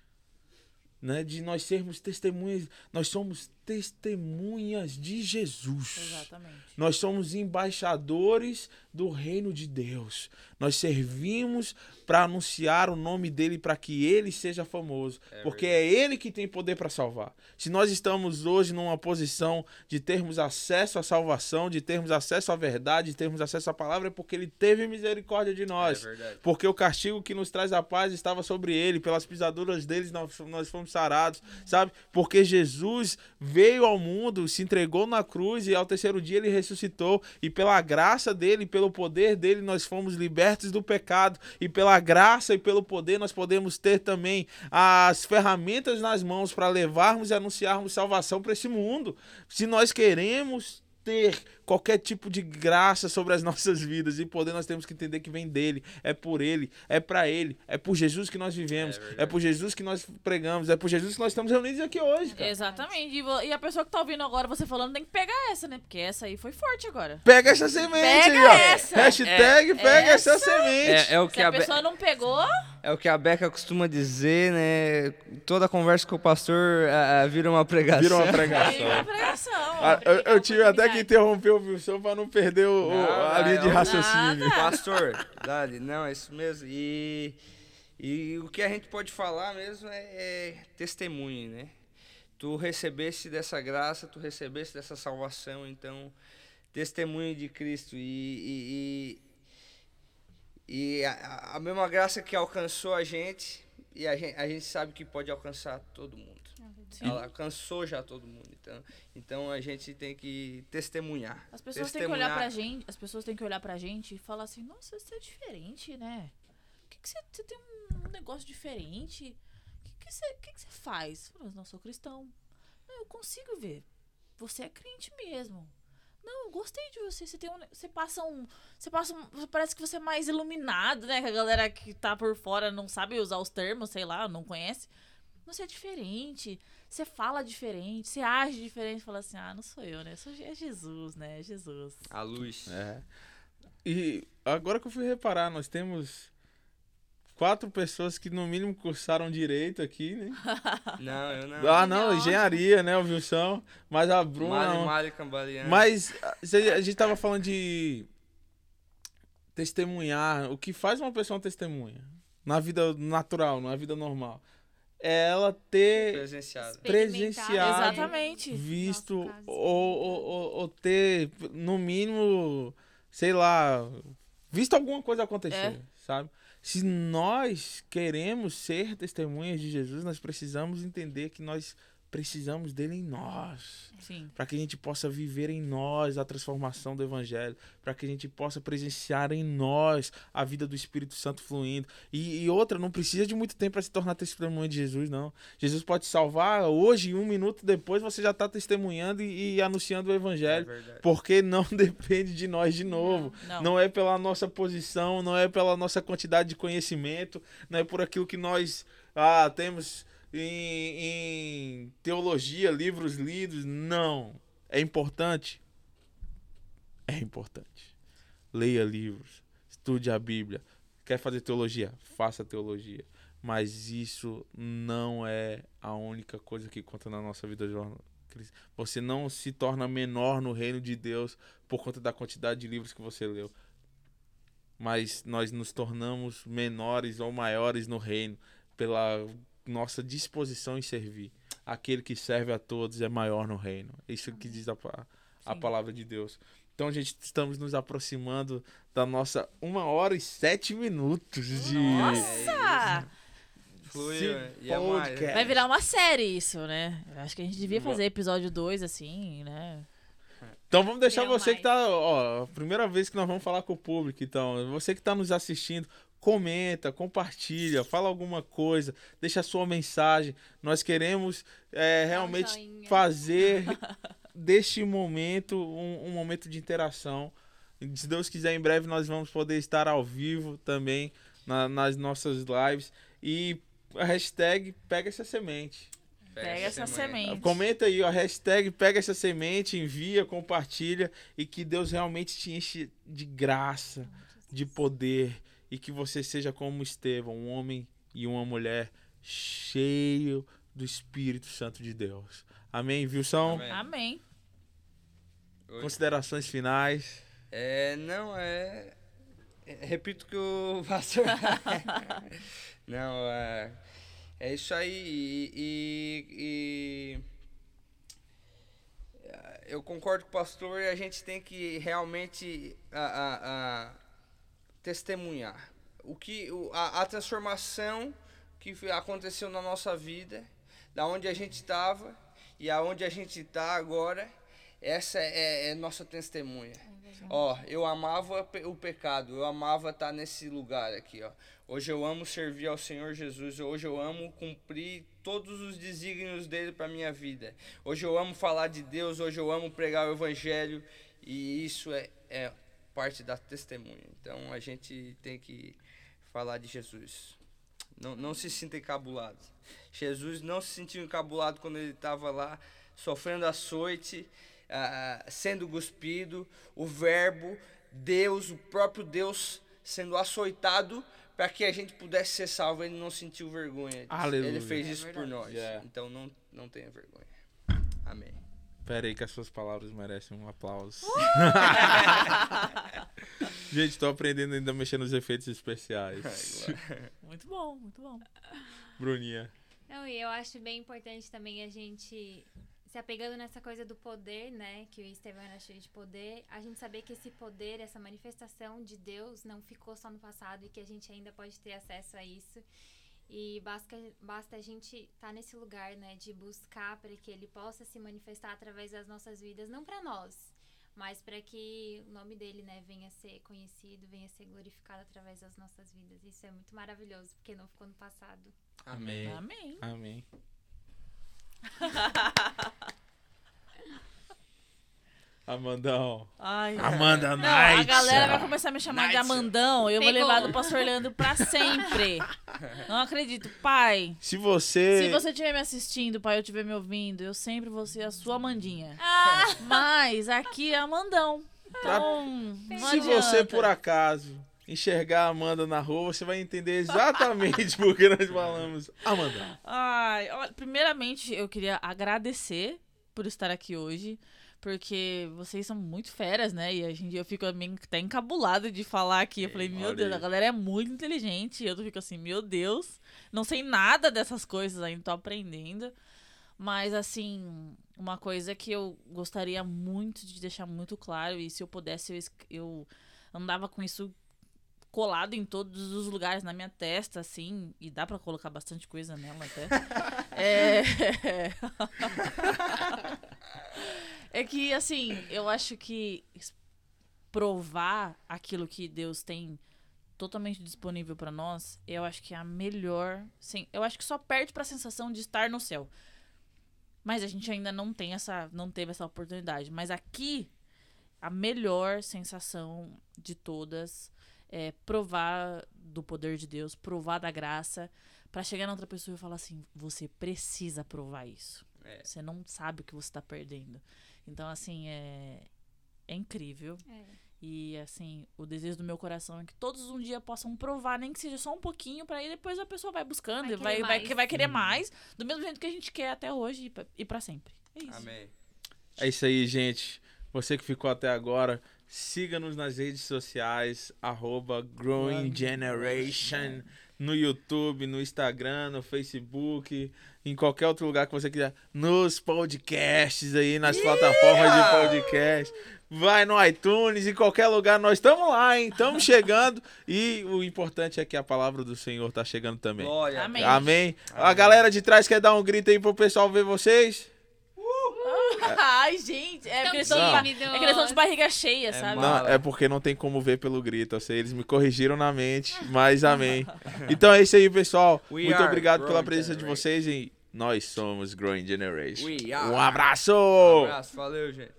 Né? De nós sermos testemunhas, nós somos testemunhas de Jesus. Exatamente. Nós somos embaixadores do reino de Deus. Nós servimos para anunciar o nome dele para que ele seja famoso, É porque é ele que tem poder para salvar. Se nós estamos hoje numa posição de termos acesso à salvação, de termos acesso à verdade, de termos acesso à palavra, é porque ele teve misericórdia de nós. É verdade. Porque o castigo que nos traz a paz estava sobre ele, pelas pisaduras deles nós, nós fomos sarados, sabe? Porque Jesus veio ao mundo, se entregou na cruz e ao terceiro dia ele ressuscitou, e pela graça dele, pelo poder dele, nós fomos libertos do pecado, e pela graça e pelo poder nós podemos ter também as ferramentas nas mãos para levarmos e anunciarmos salvação para esse mundo. Se nós queremos ter qualquer tipo de graça sobre as [LAUGHS] nossas vidas. E poder nós temos que entender que vem dele, é por ele, é para ele, é por Jesus que nós vivemos, É é, por Jesus que nós pregamos, é por Jesus que nós estamos reunidos aqui hoje, cara. Exatamente. E, a pessoa que tá ouvindo agora você falando tem que pegar essa, né? Porque essa aí foi forte agora. Pega essa semente Pega aí, ó. essa. Hashtag pega essa, essa. semente. É, é o Se que a a, Be- pessoa não pegou, é o que a Beca costuma dizer, né? Toda conversa com o pastor ah, ah, vira uma pregação. Vira uma pregação. uma pregação. Ah, eu, eu tive até que interromper o Wilson pra não perder o, Não, a linha de raciocínio. Pastor, Dali, não, é isso mesmo. E, e o que a gente pode falar mesmo é, é testemunho, né? Tu recebeste dessa graça, tu recebeste dessa salvação, então, testemunho de Cristo. E, e, e, e a, a mesma graça que alcançou a gente, e a gente, a gente sabe que pode alcançar todo mundo. Ela alcançou já todo mundo. Então, então a gente tem que testemunhar. As pessoas têm que olhar Testemunhar. pra gente, as pessoas têm que olhar pra gente e falar assim, nossa, você é diferente, né? O que, que você, você tem um negócio diferente? O que, que, você, que, que você faz? Eu não, sou cristão. Não, eu consigo ver. Você é crente mesmo. Não, eu gostei de você. Você tem um. Você passa um. Você passa um. Parece que você é mais iluminado, né? Que a galera que tá por fora não sabe usar os termos, sei lá, não conhece. Você é diferente. Você fala diferente. Você age diferente. Fala assim, ah, não sou eu, né? Sou, é Jesus, né? É Jesus. A luz. É. E agora que eu fui reparar, nós temos quatro pessoas que no mínimo cursaram direito aqui, né? [LAUGHS] Não, eu não. Ah, não, Não. engenharia, né, o Wilson? Mas a Bruna. Mali Cambaleano. Mas a cê- a gente tava falando de testemunhar. O que faz uma pessoa uma testemunha? Na vida natural, na vida normal. É ela ter Presenciado. presenciado, Exatamente. visto ou, ou, ou- ou ter, no mínimo, sei lá, visto alguma coisa acontecer, É. sabe? Se nós queremos ser testemunhas de Jesus, nós precisamos entender que nós precisamos dele em nós Sim. para que a gente possa viver em nós a transformação do evangelho, para que a gente possa presenciar em nós a vida do Espírito Santo fluindo. E, e outra, não precisa de muito tempo para se tornar testemunha de Jesus, não. Jesus pode salvar hoje, e um minuto depois você já está testemunhando e, e anunciando o É evangelho. verdade. Porque não [LAUGHS] depende de nós de novo. Não. Não é pela nossa posição, não é pela nossa quantidade de conhecimento, não é por aquilo que nós ah, temos em, em teologia, livros lidos. Não. É importante? É importante. Leia livros, estude a Bíblia. Quer fazer teologia? Faça teologia. Mas isso não é a única coisa que conta na nossa vida jornal-. Você não se torna menor no reino de Deus por conta da quantidade de livros que você leu. Mas nós nos tornamos menores ou maiores no reino pela nossa disposição em servir. Aquele que serve a todos é maior no reino. Isso que diz a, a Sim. palavra de Deus. Então, gente, estamos nos aproximando da nossa uma hora e sete minutos de. Nossa! Fluiu, né? E é mais, podcast. Vai virar uma série isso, né? Acho que a gente devia fazer episódio 2, assim, né? Então vamos deixar Deu você que mais. tá, ó, primeira vez que nós vamos falar com o público, então, você que tá nos assistindo, comenta, compartilha, fala alguma coisa, deixa a sua mensagem. Nós queremos é, realmente joinha. fazer [LAUGHS] deste momento um, um momento de interação. Se Deus quiser, em breve nós vamos poder estar ao vivo também na- nas nossas lives. E a hashtag pega essa semente. Pega essa semente. Comenta aí, ó, hashtag pega essa semente, envia, compartilha e que Deus realmente te enche de graça, de poder e que você seja como Estevão, um homem e uma mulher cheio do Espírito Santo de Deus. Amém, Wilson? Amém. Amém. Considerações finais. É, não, é. é, Repito que o [LAUGHS] pastor. não, é. É isso aí. E. e- eu concordo com o pastor e a gente tem que realmente a, a- a testemunhar. O que, o- a, a transformação que aconteceu na nossa vida, da onde a gente estava e aonde a gente está agora, essa é, é nossa testemunha. Ó, eu amava o pecado, eu amava estar nesse lugar aqui, ó. Hoje eu amo servir ao Senhor Jesus, hoje eu amo cumprir todos os desígnios dele para minha vida. Hoje eu amo falar de Deus, hoje eu amo pregar o evangelho E isso é, é parte da testemunha. Então a gente tem que falar de Jesus. Não, não se sinta encabulado. Jesus não se sentiu encabulado quando ele estava lá sofrendo açoite, ah, sendo cuspido, o verbo, Deus, o próprio Deus sendo açoitado para que a gente pudesse ser salvo. Ele não sentiu vergonha. Aleluia. Ele fez É isso por nós. Yeah. Então não, não tenha vergonha. Amém. Pera aí que as suas palavras merecem um aplauso. [LAUGHS] Gente, tô aprendendo ainda a mexer nos efeitos especiais. [LAUGHS] Muito bom, muito bom. Bruninha. Não, e eu acho bem importante também a gente se apegando nessa coisa do poder, né? Que o Estevão era cheio de poder, a gente saber que esse poder, essa manifestação de Deus não ficou só no passado e que a gente ainda pode ter acesso a isso. E basta, basta a gente estar nesse lugar, né? De buscar para que ele possa se manifestar através das nossas vidas, não para nós, mas para que o nome dele, né, venha a ser conhecido, venha a ser glorificado através das nossas vidas. Isso é muito maravilhoso, porque não ficou no passado. Amém. Amém. Amém. [LAUGHS] Amandão. Ai, Amanda Não, a Knight. galera vai começar a me chamar de. Amandão. Eu vou levar do pastor Leandro pra sempre. [LAUGHS] Não acredito. Pai, Se você. se você estiver me assistindo, pai, eu estiver me ouvindo, eu sempre vou ser a sua Amandinha. Ah! [LAUGHS] Mas aqui é Amandão. Então, não Se você, por acaso, enxergar a Amanda na rua, você vai entender exatamente [LAUGHS] por que nós falamos Amanda. Ai, olha, primeiramente eu queria agradecer por estar aqui hoje, porque vocês são muito feras, né? E a gente, eu fico até encabulado de falar aqui. Eu falei, meu Deus, a galera é muito inteligente. E eu fico assim, meu Deus, não sei nada dessas coisas ainda, tô aprendendo. Mas, assim, uma coisa que eu gostaria muito de deixar muito claro, e se eu pudesse, eu, eu andava com isso colado em todos os lugares na minha testa, assim, e dá pra colocar bastante coisa nela até. [LAUGHS] é... [LAUGHS] [LAUGHS] é que, assim, eu acho que provar aquilo que Deus tem totalmente disponível pra nós, eu acho que é a melhor, sim, eu acho que só perde pra sensação de estar no céu. Mas a gente ainda não tem essa, não teve essa oportunidade, mas aqui a melhor sensação de todas é provar do poder de Deus, provar da graça, pra chegar na outra pessoa e falar assim: você precisa provar isso. É. Você não sabe o que você tá perdendo. Então, assim, é, é incrível. É. E, assim, o desejo do meu coração é que todos um dia possam provar, nem que seja só um pouquinho, pra aí depois a pessoa vai buscando Vai e vai, querer vai, mais. que vai querer mais, do mesmo jeito que a gente quer até hoje e pra, e pra sempre. É isso. Amém. É isso aí, gente. Você que ficou até agora, siga-nos nas redes sociais, arroba Growing Generation, no YouTube, no Instagram, no Facebook, em qualquer outro lugar que você quiser, nos podcasts aí, nas plataformas de podcast. Vai no iTunes, em qualquer lugar, nós estamos lá, hein? Estamos chegando. E o importante é que a palavra do Senhor tá chegando também. Glória. Amém. Deus. Amém. A Amém. galera de trás quer dar um grito aí pro pessoal ver vocês? [LAUGHS] Ai, gente, é porque de, tímidos. é que eles estão de barriga cheia, É sabe? Não, é porque não tem como ver pelo grito. Eu sei, eles me corrigiram na mente, [LAUGHS] mas amém. [LAUGHS] Então é isso aí, pessoal. We Muito obrigado pela presença de Generation. vocês e nós somos Growing Generation. We are. Um abraço! Um abraço. Valeu, gente.